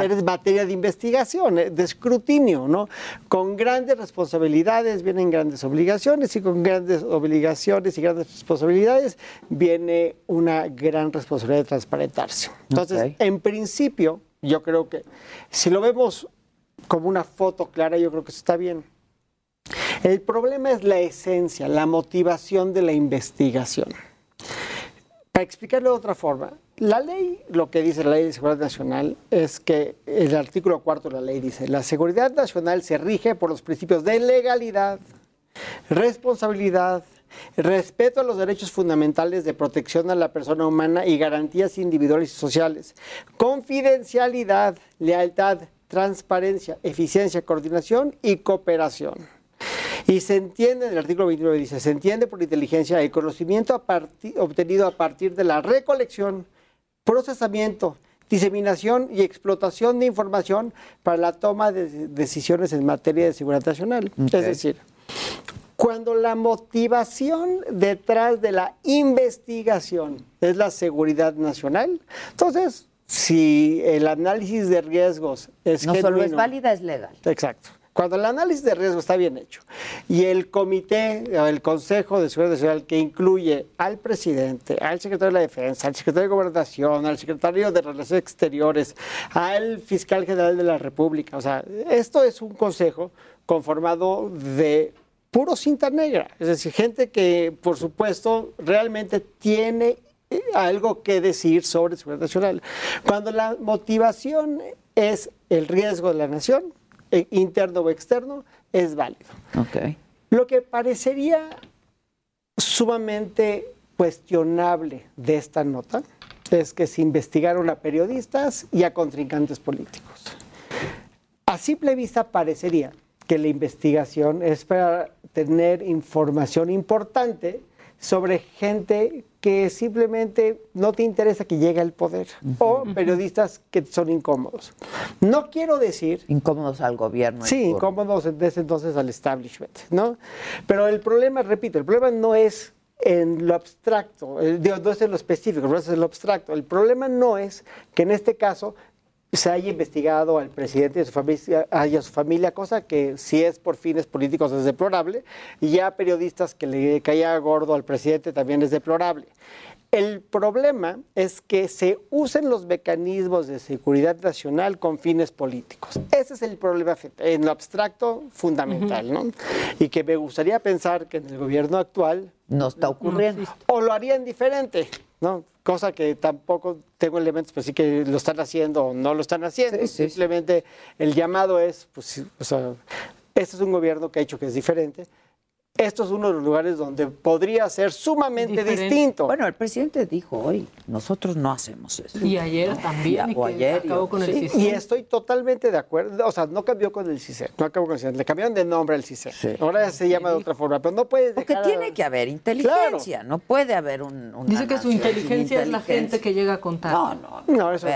eres materia de investigación, eh, de escrutinio, ¿no? Con grandes responsabilidades vienen grandes obligaciones y con grandes obligaciones y grandes responsabilidades viene una gran responsabilidad de transparentarse. Entonces, Ok. en principio, yo creo que si lo vemos como una foto clara, yo creo que eso está bien. El problema es la esencia, la motivación de la investigación. Para explicarlo de otra forma, la ley, lo que dice la ley de seguridad nacional, es que el artículo cuarto de la ley dice, la seguridad nacional se rige por los principios de legalidad, responsabilidad, respeto a los derechos fundamentales de protección a la persona humana y garantías individuales y sociales, confidencialidad, lealtad, transparencia, eficiencia, coordinación y cooperación. Y se entiende, en el artículo 29 dice, se entiende por inteligencia el conocimiento a obtenido a partir de la recolección, procesamiento, diseminación y explotación de información para la toma de decisiones en materia de seguridad nacional. Es decir, cuando la motivación detrás de la investigación es la seguridad nacional, entonces, si el análisis de riesgos es No solo es genuino- válida, es legal. Exacto. Cuando el análisis de riesgo está bien hecho y el comité, o el Consejo de Seguridad Nacional, que incluye al presidente, al secretario de la Defensa, al secretario de Gobernación, al secretario de Relaciones Exteriores, al fiscal general de la República, o sea, esto es un consejo conformado de puro cinta negra, es decir, gente que, por supuesto, realmente tiene eh, algo que decir sobre seguridad nacional. Cuando la motivación es el riesgo de la nación, eh, interno o externo, es válido. Lo que parecería sumamente cuestionable de esta nota es que se investigaron a periodistas y a contrincantes políticos. A simple vista parecería que la investigación es para tener información importante sobre gente que simplemente no te interesa que llegue al poder o periodistas que son incómodos. No quiero decir... Incómodos al gobierno. Sí, incómodos desde entonces al establishment, ¿no? Pero el problema, repito, el problema no es en lo abstracto, no es en lo específico, no es en lo abstracto. El problema no es que en este caso se haya investigado al presidente y a su familia, cosa que si es por fines políticos es deplorable, y ya periodistas que le caía gordo al presidente también es deplorable. El problema es que se usen los mecanismos de seguridad nacional con fines políticos. Ese es el problema en lo abstracto fundamental, ¿no? Y que me gustaría pensar que en el gobierno actual no está ocurriendo. o lo harían diferente, ¿no? Cosa que tampoco tengo elementos para decir que lo están haciendo o no lo están haciendo. Simplemente el llamado es, pues, o sea, este es un gobierno que ha hecho que es diferente esto es uno de los lugares donde podría ser sumamente distinto. Bueno, el presidente dijo hoy, nosotros no hacemos eso. Y ayer también. Y, o ayer. Acabó con el Sí, CISEN. y estoy totalmente de acuerdo. O sea, no cambió con el CISEN, no acabó con el CISEN. Le cambiaron de nombre al CISEN. Ahora se llama de otra forma, pero no puedes Porque dejar... tiene que haber inteligencia, no puede haber un... una Dice que su inteligencia es la gente que llega a contar. No, no, No, eso,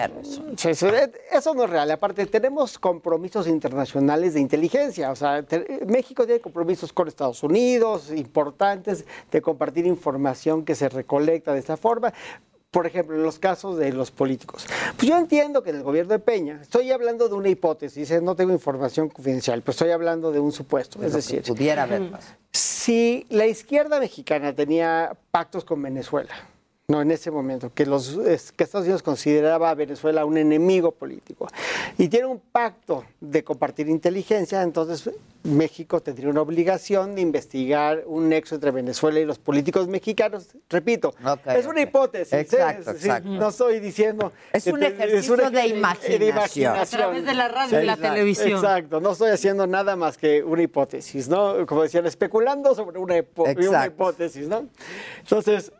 sí, eso- eso no es real. Aparte, tenemos compromisos internacionales de inteligencia. O sea, te- México tiene compromisos con Estados Unidos importantes de compartir información que se recolecta de esta forma. Por ejemplo, en los casos de los políticos. Pues yo entiendo que en el gobierno de Peña, estoy hablando de una hipótesis, ¿eh? no tengo información confidencial, pero estoy hablando de un supuesto. De es decir, pudiera haber pasado. si la izquierda mexicana tenía pactos con Venezuela, no en ese momento, que, los, que Estados Unidos consideraba a Venezuela un enemigo político, y tiene un pacto de compartir inteligencia, entonces México tendría una obligación de investigar un nexo entre Venezuela y los políticos mexicanos. Repito, es una hipótesis. ¿eh? Exacto. No estoy diciendo... Es un ejercicio de imaginación. A través de la radio y la Exacto, televisión. Exacto, no estoy haciendo nada más que una hipótesis, ¿no? Como decían, especulando sobre una, hipótesis, ¿no? Entonces,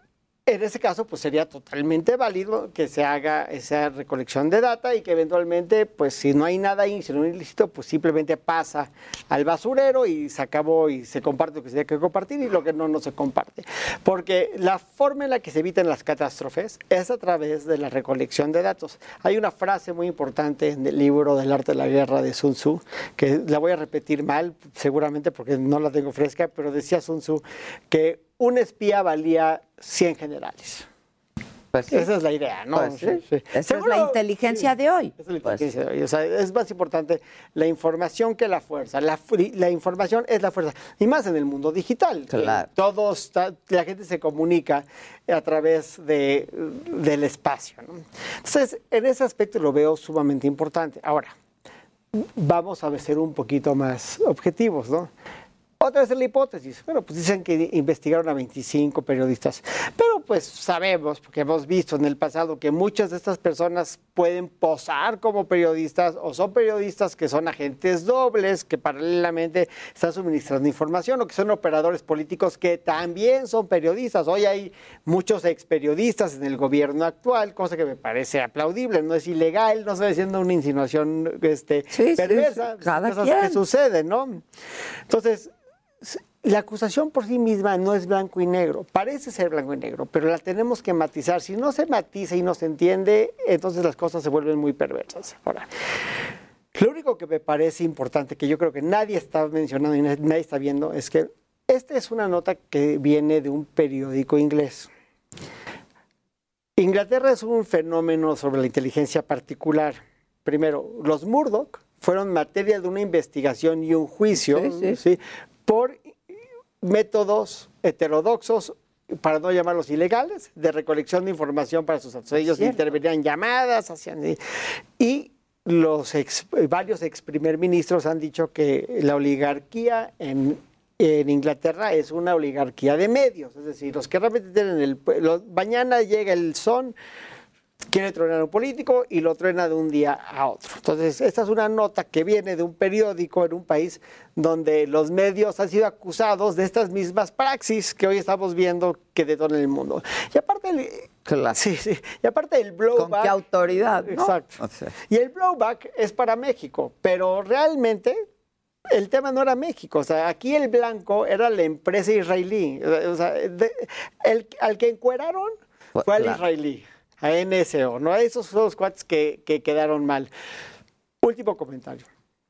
en ese caso, pues sería totalmente válido que se haga esa recolección de data y que eventualmente, pues si no hay nada ahí, si no hay ilícito, pues simplemente pasa al basurero y se acabó y se comparte lo que se tiene que compartir y lo que no, no se comparte. Porque la forma en la que se evitan las catástrofes es a través de la recolección de datos. Hay una frase muy importante en el libro del arte de la guerra de Sun Tzu, que la voy a repetir mal, seguramente porque no la tengo fresca, pero decía Sun Tzu que un espía valía 100 generales. Esa es la idea, ¿no? Pues sí. Esa es la inteligencia de hoy. Esa es la Pues inteligencia de hoy. O sea, es más importante la información que la fuerza. La, información es la fuerza. Y más en el mundo digital. Claro. La gente se comunica a través de, del espacio. ¿no? Entonces, en ese aspecto lo veo sumamente importante. Ahora, vamos a ser un poquito más objetivos, ¿no? Otra vez la hipótesis. Bueno, pues dicen que investigaron a 25 periodistas. Pero pues sabemos, porque hemos visto en el pasado que muchas de estas personas pueden posar como periodistas o son periodistas que son agentes dobles, que paralelamente están suministrando información o que son operadores políticos que también son periodistas. Hoy hay muchos ex periodistas en el gobierno actual, cosa que me parece aplaudible, no es ilegal, no estoy haciendo una insinuación este, Sí, perversa, sí, cada cosas quien. que suceden, ¿no? Entonces, la acusación por sí misma no es blanco y negro, parece ser blanco y negro, pero la tenemos que matizar. Si no se matiza y no se entiende, entonces las cosas se vuelven muy perversas. Ahora, lo único que me parece importante, que yo creo que nadie está mencionando y na- nadie está viendo, es que esta es una nota que viene de un periódico inglés. Inglaterra es un fenómeno sobre la inteligencia particular. Primero, los Murdoch fueron materia de una investigación y un juicio Sí, sí. ¿sí? Por métodos heterodoxos para no llamarlos ilegales, de recolección de información para sus actos. Ellos Cierto. intervenían llamadas, hacían... Y los ex- varios ex primer ministros han dicho que la oligarquía en, en Inglaterra es una oligarquía de medios, es decir, los que realmente tienen el... los- mañana llega el son, quiere tronar a un político y lo truena de un día a otro. Entonces, esta es una nota que viene de un periódico en un país donde los medios han sido acusados de estas mismas praxis que hoy estamos viendo que detonan el mundo. Y aparte el, sí, sí. Y aparte el blowback... ¿Con qué autoridad? no? Exacto. O sea, Y el blowback es para México, pero realmente el tema no era México. O sea, aquí el blanco era la empresa israelí. O sea, de- el, al que encueraron Fue- fue al claro. israelí, a NSO, ¿no? Esos son los cuates que, que quedaron mal. Último comentario.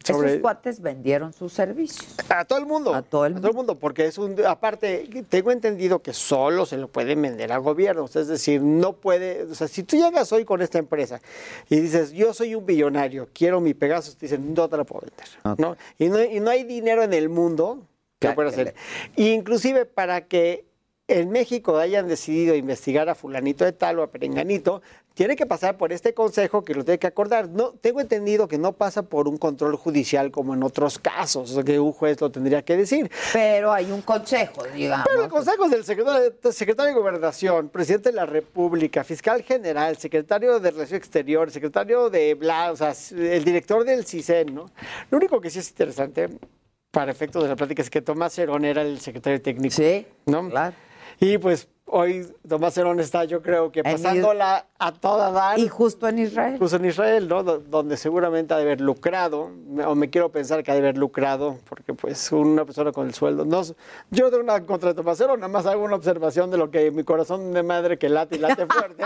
Sobre, Esos cuates vendieron sus servicios. a todo el mundo. A todo el A todo el mundo, porque es un. Aparte, tengo entendido que solo se lo pueden vender al gobierno. Es decir, no puede. O sea, si tú llegas hoy con esta empresa y dices, yo soy un billonario, quiero mi Pegasus, te dicen, no te lo puedo vender. ¿no? Y, no, y no hay dinero en el mundo que pueda hacer. Inclusive para que en México hayan decidido investigar a fulanito de tal o a perenganito, tiene que pasar por este consejo que lo tiene que acordar. No, tengo entendido que no pasa por un control judicial como en otros casos, que un juez lo tendría que decir. Pero hay un consejo, digamos. Pero el consejo es del secretario, secretario de Gobernación, presidente de la República, fiscal general, secretario de Relación Exterior, secretario de Bla, o sea, el director del CISEN, ¿no? Lo único que sí es interesante para efectos de la plática es que Tomás Herón era el secretario técnico. Sí, ¿no? claro. Y pues hoy Tomás Herón está, yo creo que pasándola a toda dar. Y justo en Israel. Justo en Israel, ¿no? Do- Donde seguramente ha de haber lucrado, me- o me quiero pensar que ha de haber lucrado, porque pues una persona con el sueldo. No, yo tengo nada contra de Tomás Herón, nada más hago una observación de lo que mi corazón de madre que late y late fuerte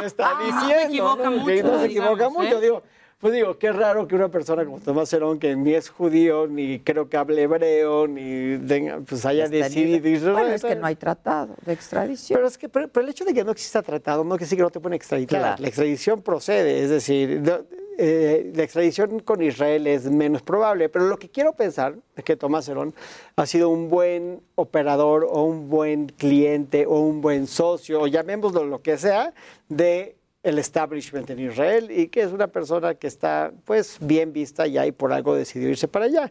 me está Ah, no se diciendo. equivoca ¿no? Que mucho, no se equivoca digamos, mucho, ¿eh? digo. Pues digo, qué raro que una persona como Tomás Herón, que ni es judío, ni creo que hable hebreo, ni tenga- pues haya decidido Israel. irse. Bueno, es que no hay tratado de extradición. Pero es que pero, pero el hecho de que no exista tratado no quiere decir que no te pueden extraditar. Claro. La extradición procede, es decir, no- eh, la extradición con Israel es menos probable, pero lo que quiero pensar es que Tomás Herón ha sido un buen operador o un buen cliente o un buen socio, o llamémoslo lo que sea, de el establishment en Israel y que es una persona que está pues bien vista ya y por algo decidió irse para allá.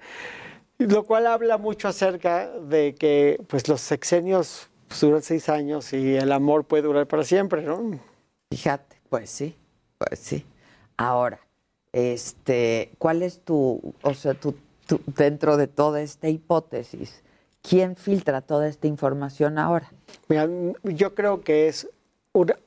Lo cual habla mucho acerca de que pues los sexenios pues, duran seis años y el amor puede durar para siempre, ¿no? Fíjate, pues sí, pues sí. Ahora, este, ¿cuál es tu, o sea, tu, tu- dentro de toda esta hipótesis, quién filtra toda esta información ahora? Mira, yo creo que es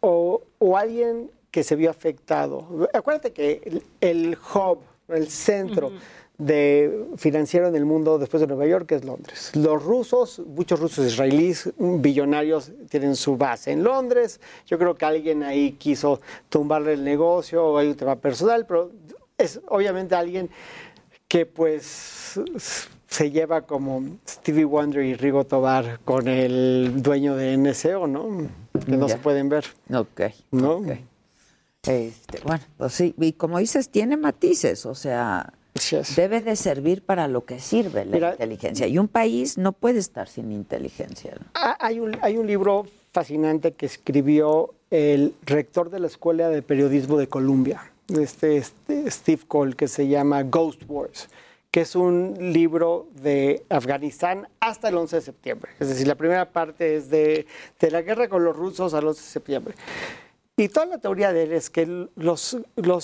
o, o alguien que se vio afectado. Acuérdate que el, el hub, el centro de financiero en el mundo después de Nueva York es Londres. Los rusos, muchos rusos israelíes, billonarios, tienen su base en Londres. Yo creo que alguien ahí quiso tumbarle el negocio o hay un tema personal, pero es obviamente alguien que pues se lleva como Stevie Wonder y Rigo Tobar con el dueño de NSO, ¿no? Que no Ya. se pueden ver. Ok. ¿No? Este, bueno, pues sí, y como dices, tiene matices, o sea, debe de servir para lo que sirve la Mira- inteligencia. Y un país no puede estar sin inteligencia. ¿no? Ah, Hay un, hay un libro fascinante que escribió el rector de la Escuela de Periodismo de Columbia, este, este Steve Cole, que se llama Ghost Wars, que es un libro de Afganistán hasta el 11 de septiembre. Es decir, la primera parte es de, de la guerra con los rusos al 11 de septiembre. Y toda la teoría de él es que los,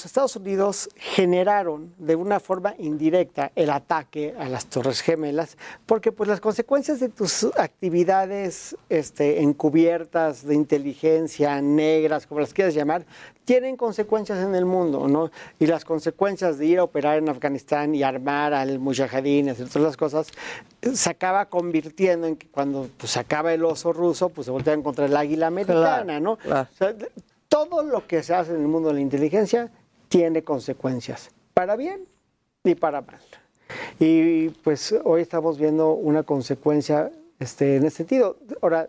Estados Unidos generaron de una forma indirecta el ataque a las Torres Gemelas, porque pues las consecuencias de tus actividades este, encubiertas de inteligencia, negras, como las quieras llamar, tienen consecuencias en el mundo, ¿no? Y las consecuencias de ir a operar en Afganistán y armar al mujahideen, entre todas las cosas, eh, se acaba convirtiendo en que cuando pues, se acaba el oso ruso, pues se voltean contra el águila americana, ¿no? claro. O sea, de- todo lo que se hace en el mundo de la inteligencia tiene consecuencias, para bien y para mal. Y pues hoy estamos viendo una consecuencia este, en ese sentido. Ahora,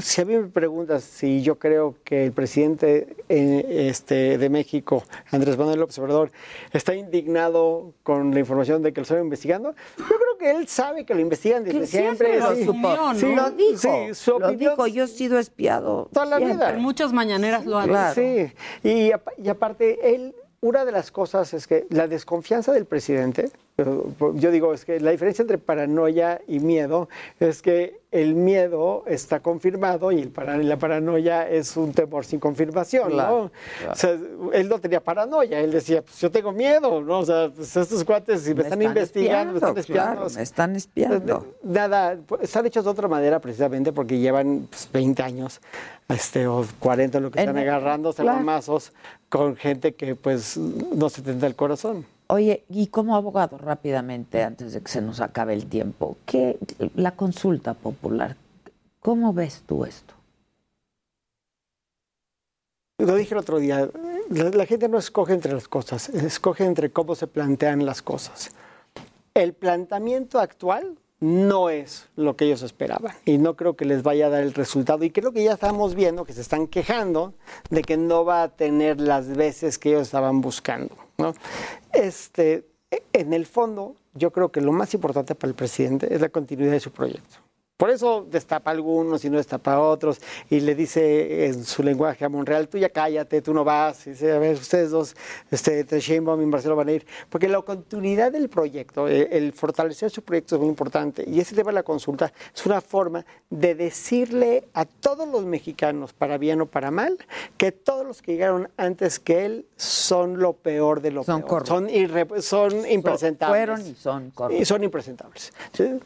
si a mí me preguntas si yo creo que el presidente eh, este, de México, Andrés Manuel López Obrador, está indignado con la información de que lo están investigando, yo creo que él sabe que lo investigan desde Que siempre. siempre lo sí. supo. Sí, lo dijo. sí, su lo opinión- dijo. Yo he sido espiado. Toda la siempre. vida. En muchas mañaneras lo ha dicho. Sí, y aparte, él, una de las cosas es que la desconfianza del presidente, yo digo, es que la diferencia entre paranoia y miedo es que el miedo está confirmado y el para- la paranoia es un temor sin confirmación, Claro, ¿no? claro. O sea, él no tenía paranoia, él decía, pues yo tengo miedo, ¿no? O sea, pues estos cuates si me, están, investigando, me están espiando. claro, me están espiando. Nada, pues, están hechos de otra manera precisamente porque llevan pues, 20 años este, o 40 lo que En están el- agarrándose a claro. mamazos con gente que pues no se tenta el corazón. Oye, y como abogado, rápidamente, antes de que se nos acabe el tiempo, ¿qué, la consulta popular, ¿cómo ves tú esto? Lo dije el otro día, la, la gente no escoge entre las cosas, escoge entre cómo se plantean las cosas. El planteamiento actual no es lo que ellos esperaban y no creo que les vaya a dar el resultado y creo que ya estamos viendo que se están quejando de que no va a tener las veces que ellos estaban buscando. ¿no? Este, en el fondo, yo creo que lo más importante para el presidente es la continuidad de su proyecto. Por eso destapa a algunos y no destapa a otros y le dice en su lenguaje a Monreal, tú ya cállate, tú no vas. Y dice, a ver, ustedes dos, este, Sheinbaum y Marcelo van a ir. Porque la continuidad del proyecto, el, el fortalecer su proyecto es muy importante. Y ese tema de la consulta es una forma de decirle a todos los mexicanos, para bien o para mal, que todos los que llegaron antes que él son lo peor de lo Son peor. corruptos. Son, irre- son impresentables. Fueron y son corruptos. Y son impresentables. ¿sí?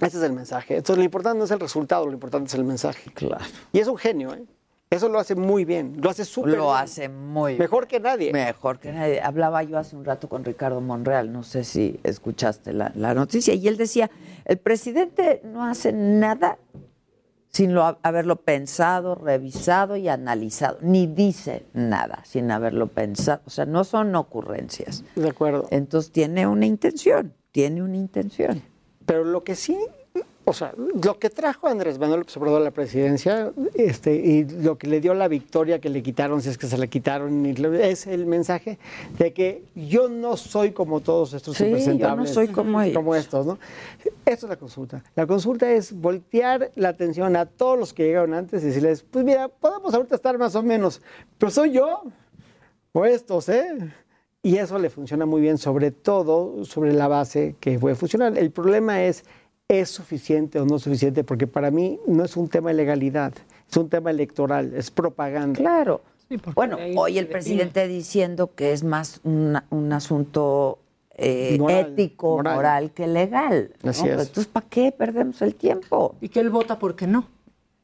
Ese es el mensaje. Entonces, lo importante no es el resultado, lo importante es el mensaje. Claro. Y es un genio, ¿eh? Eso lo hace muy bien. Lo hace súper Lo bien. hace muy bien. Mejor que nadie. Mejor que nadie. Hablaba yo hace un rato con Ricardo Monreal, no sé si escuchaste la, la noticia, y él decía, el presidente no hace nada sin lo- haberlo pensado, revisado y analizado, ni dice nada sin haberlo pensado, o sea, no son ocurrencias. De acuerdo. Entonces tiene una intención, tiene una intención. Pero lo que sí, o sea, lo que trajo a Andrés Manuel López Obrador a la presidencia este, y lo que le dio la victoria que le quitaron, si es que se la quitaron, es el mensaje de que yo no soy como todos estos Sí, yo no impresentables. soy como ellos. Como estos, ¿no? Esto es la consulta. La consulta es voltear la atención a todos los que llegaron antes y decirles, pues mira, podemos ahorita estar más o menos, pero soy yo o estos, ¿eh? Y eso le funciona muy bien, sobre todo sobre la base que puede funcionar. El problema es, ¿es suficiente o no suficiente? Porque para mí no es un tema de legalidad, es un tema electoral, es propaganda. Claro. Bueno, hoy el presidente diciendo que es más una- un asunto eh, Moral, ético, moral. moral. que legal. ¿no? Así es. Entonces, ¿para qué perdemos el tiempo? Y que él vota porque no.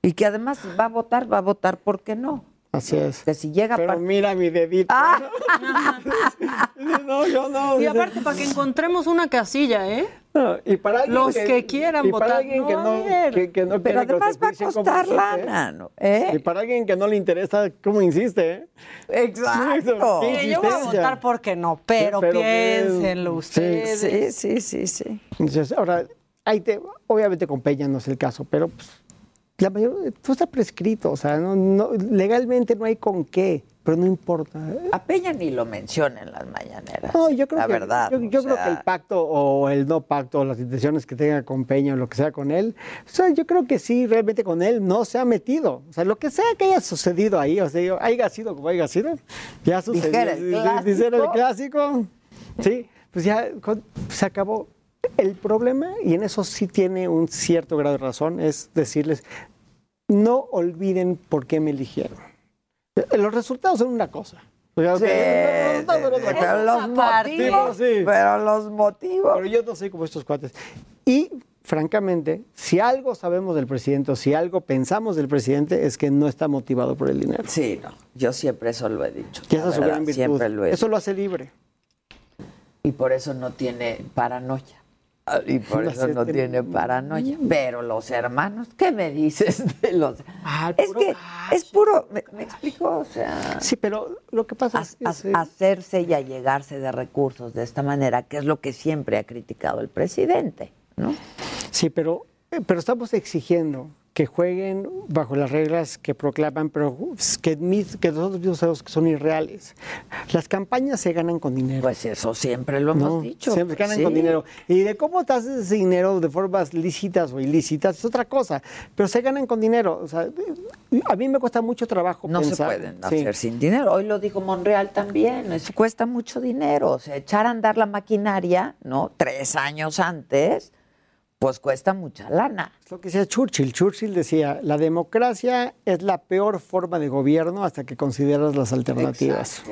Y que además va a votar, va a votar porque no. Así es. Que si llega Pero mira mi dedito. no, yo no. Y aparte, para que encontremos una casilla, ¿eh? No, y para alguien Los que quieran y para votar, alguien no que no, que, que no Pero que además va a costar lana, ¿no? ¿Eh? Y para alguien que no le interesa cómo insiste, ¿eh? Exacto. Mire, yo voy a votar porque no, pero, Pero piénsenlo piensen. ustedes. Sí, sí, sí, sí. Entonces, ahora, ahí te, obviamente con Peña no es el caso, pero pues, la mayor, todo está prescrito, o sea, no, no- legalmente no hay con qué, pero no importa. A Peña ni lo menciona en las mañaneras. No, yo creo la que, verdad. yo, yo o creo sea, que el pacto o el no pacto, las intenciones que tenga con Peña o lo que sea con él, o sea, yo creo que sí, realmente con él no se ha metido. O sea, lo que sea que haya sucedido ahí, o sea, yo, haya sido como haya sido, ya sucedió. Dijera el sí, dijera el clásico. clásico. Sí, pues ya con- se acabó. El problema, y en eso sí tiene un cierto grado de razón, es decirles, no olviden por qué me eligieron. Los resultados son una cosa. Sí, los resultados son otra pero los Sí, motivos, sí. pero los motivos. Pero yo no soy como estos cuates. Y, francamente, si algo sabemos del presidente o si algo pensamos del presidente es que no está motivado por el dinero. Sí, no. Yo siempre eso lo he dicho. Y esa es su gran virtud. Siempre lo he Eso lo hace libre. Y por eso no tiene paranoia. Y por eso no tiene paranoia. Pero los hermanos, ¿qué me dices de los? Ah, es que es puro, me, me explico, o sea, Sí, pero lo que pasa es que... a- hacerse y allegarse de recursos de esta manera, que es lo que siempre ha criticado el presidente, ¿no? Sí, pero, eh, pero estamos exigiendo que jueguen bajo las reglas que proclaman, pero que, que nosotros mismos sabemos que son irreales. Las campañas se ganan con dinero. Pues eso siempre lo hemos dicho, Siempre pues ganan sí. con dinero. Y de cómo te haces ese dinero de formas lícitas o ilícitas es otra cosa, pero se ganan con dinero. O sea, a mí me cuesta mucho trabajo No se pueden Sí. hacer sin dinero. Hoy lo dijo Monreal también. Eso cuesta mucho dinero. O sea, echar a andar la maquinaria, ¿no? Tres años antes, pues cuesta mucha lana. Es lo que decía Churchill. Churchill decía, la democracia es la peor forma de gobierno hasta que consideras las alternativas.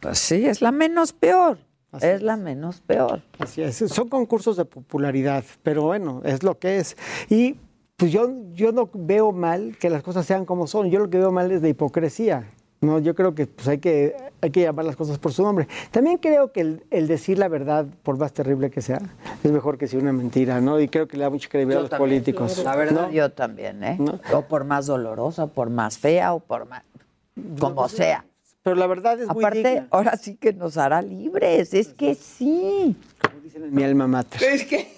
Pues sí, es la menos peor. es la menos peor. Así es. Son concursos de popularidad, pero bueno, es lo que es. Y pues yo, yo no veo mal que las cosas sean como son. Yo lo que veo mal es de hipocresía. No, yo creo que pues, hay, que, hay que llamar las cosas por su nombre. También creo que el, el decir la verdad, por más terrible que sea, es mejor que si una mentira, ¿no? Y creo que le da mucha credibilidad a los políticos. La verdad, ¿no? yo también, ¿eh? O por más dolorosa, o por más fea, o por más. Como sea. Pero la verdad es muy Aparte, digna. ahora sí que nos hará libres. Es que sí. Como dicen en mi alma mater. Es que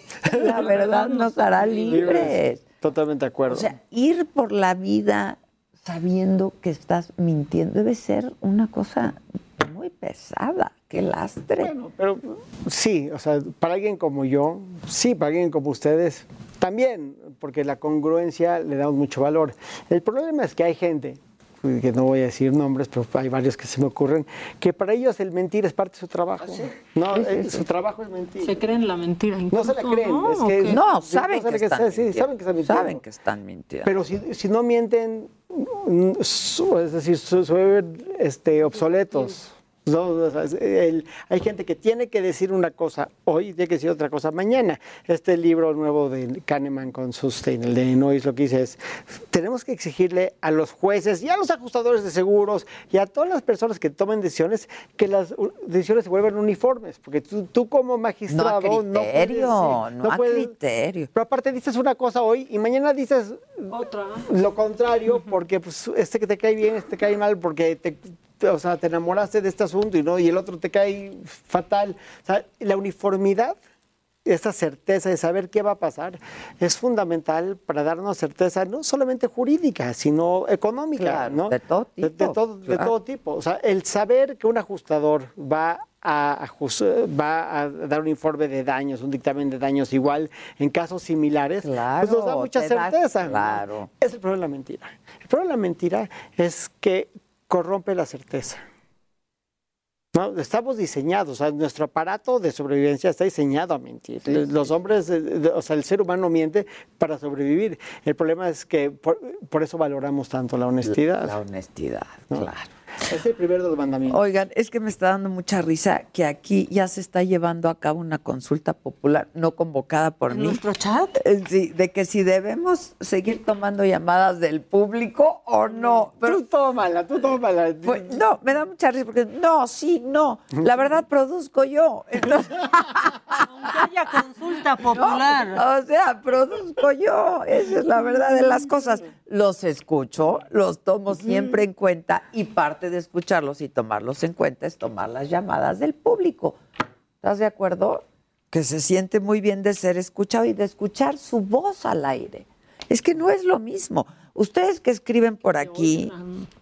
la verdad nos hará libres. Totalmente de acuerdo. O sea, ir por la vida sabiendo que estás mintiendo debe ser una cosa muy pesada. Qué lastre. Bueno, pero sí, o sea, para alguien como yo, sí, para alguien como ustedes, también, porque la congruencia le damos mucho valor. El problema es que hay gente, que no voy a decir nombres, pero hay varios que se me ocurren, que para ellos el mentir es parte de su trabajo. No, Sí, sí, eh, sí. su trabajo es mentir. Se creen la mentira. No se la incluso, creen, ¿no? es ¿O que? No, saben no que están saben que están mintiendo. Saben que están mintiendo. Pero si, si no mienten, mm, su- es decir, su- se este, obsoletos. No, o sea, es- el- hay gente que tiene que decir una cosa hoy y tiene que decir otra cosa mañana. Este libro nuevo de Kahneman con Sustain, el de Noyes, lo que dice es, tenemos que exigirle a los jueces y a los ajustadores de seguros y a todas las personas que tomen decisiones que las decisiones se vuelvan uniformes, porque tú, tú como magistrado No a no puedes, criterio, no a criterio. Pero aparte dices una cosa hoy y mañana dices lo contrario, porque pues, este que te cae bien, este te cae mal, porque te- o sea, te enamoraste de este asunto y, no, y el otro te cae fatal. O sea, la uniformidad, esa certeza de saber qué va a pasar, es fundamental para darnos certeza no solamente jurídica, sino económica. Claro, ¿no? de todo De, de tipo, de todo tipo. O sea, el saber que un ajustador va a, ajus- va a dar un informe de daños, un dictamen de daños igual en casos similares, pues nos da mucha certeza. claro. Es el problema de la mentira. El problema de la mentira es que corrompe la certeza. ¿No? Estamos diseñados, o sea, nuestro aparato de sobrevivencia está diseñado a mentir. Sí, Los hombres, eh, o sea, el ser humano miente para sobrevivir. El problema es que por, por eso valoramos tanto la honestidad. La honestidad, ¿no? claro. Es el primero de los mandamientos. Oigan, es que me está dando mucha risa que aquí ya se está llevando a cabo una consulta popular no convocada por ¿En mí. nuestro chat? Eh, Sí, de que si debemos seguir tomando llamadas del público o no. Pero, tú tómala, tú tómala. Pues, no, me da mucha risa porque no, sí, no. La verdad produzco yo. Entonces, Aunque haya consulta popular. o sea, produzco yo. Esa es la verdad de las cosas. Los escucho, los tomo siempre en cuenta y de escucharlos y tomarlos en cuenta es tomar las llamadas del público. ¿Estás de acuerdo? Que se siente muy bien de ser escuchado y de escuchar su voz al aire. Es que no es lo mismo. Ustedes que escriben por aquí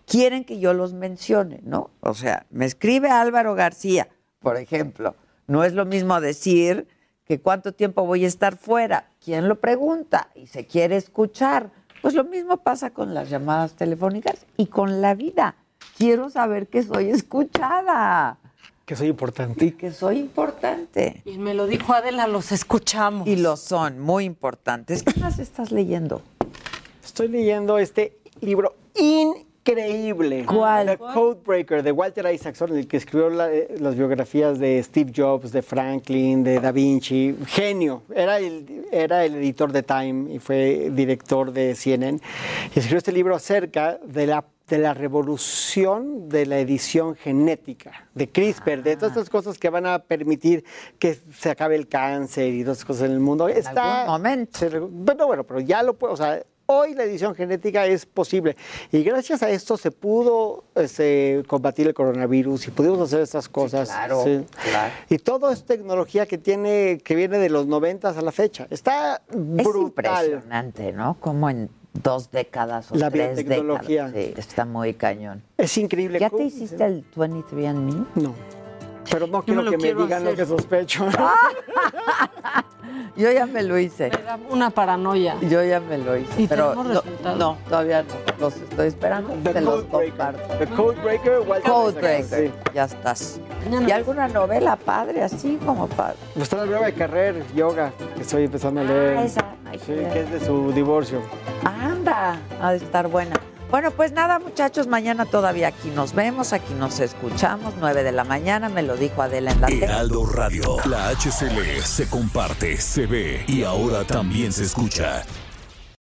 quieren que yo los mencione, ¿no? O sea, me escribe Álvaro García, por ejemplo. No es lo mismo decir que cuánto tiempo voy a estar fuera. ¿Quién lo pregunta? Y se quiere escuchar. Pues lo mismo pasa con las llamadas telefónicas y con la vida. Quiero saber que soy escuchada Que soy importante. y que soy importante. Y me lo dijo Adela, los escuchamos. Y lo son, muy importantes. ¿Qué más estás leyendo? Estoy leyendo este libro increíble. ¿Cuál? The Codebreaker, de Walter Isaacson, el que escribió la- eh, las biografías de Steve Jobs, de Franklin, de Da Vinci. Genio. Era el, era el editor de Time y fue director de CNN. Y escribió este libro acerca de la de la revolución de la edición genética, de CRISPR, de todas estas cosas que van a permitir que se acabe el cáncer y todas esas cosas en el mundo. Está, algún momento. bueno, bueno, pero ya lo puedo, o sea, hoy la edición genética es posible. Y gracias a esto se pudo este, combatir el coronavirus y pudimos hacer estas cosas. claro, sí. claro. Y todo es tecnología que tiene, que viene de los 90 a la fecha. Está Es brutal. impresionante, ¿no? Como en dos décadas o La tres biotecnología. décadas. Sí, está muy cañón. Es increíble. ¿Ya te hiciste el 23andMe? No. Pero no quiero me que me digan lo que sospecho. Yo ya me lo hice. Me da una paranoia. Yo ya me lo hice. ¿Y pero no, todavía no. Los estoy esperando. Te los comparto. The Codebreaker. Codebreaker. Sí. Ya estás. ¿Y alguna novela padre así como para... Me está la nueva de carrera, yoga, que estoy empezando a leer. Ah, esa. Ay, Sí, qué- que es de su divorcio. Anda, ha de estar buena. Bueno, pues nada, muchachos, mañana todavía aquí nos vemos, aquí nos escuchamos, 9 de la mañana, me lo dijo Adela en la. Heraldo Radio. La HCL se comparte, se ve y ahora también se escucha.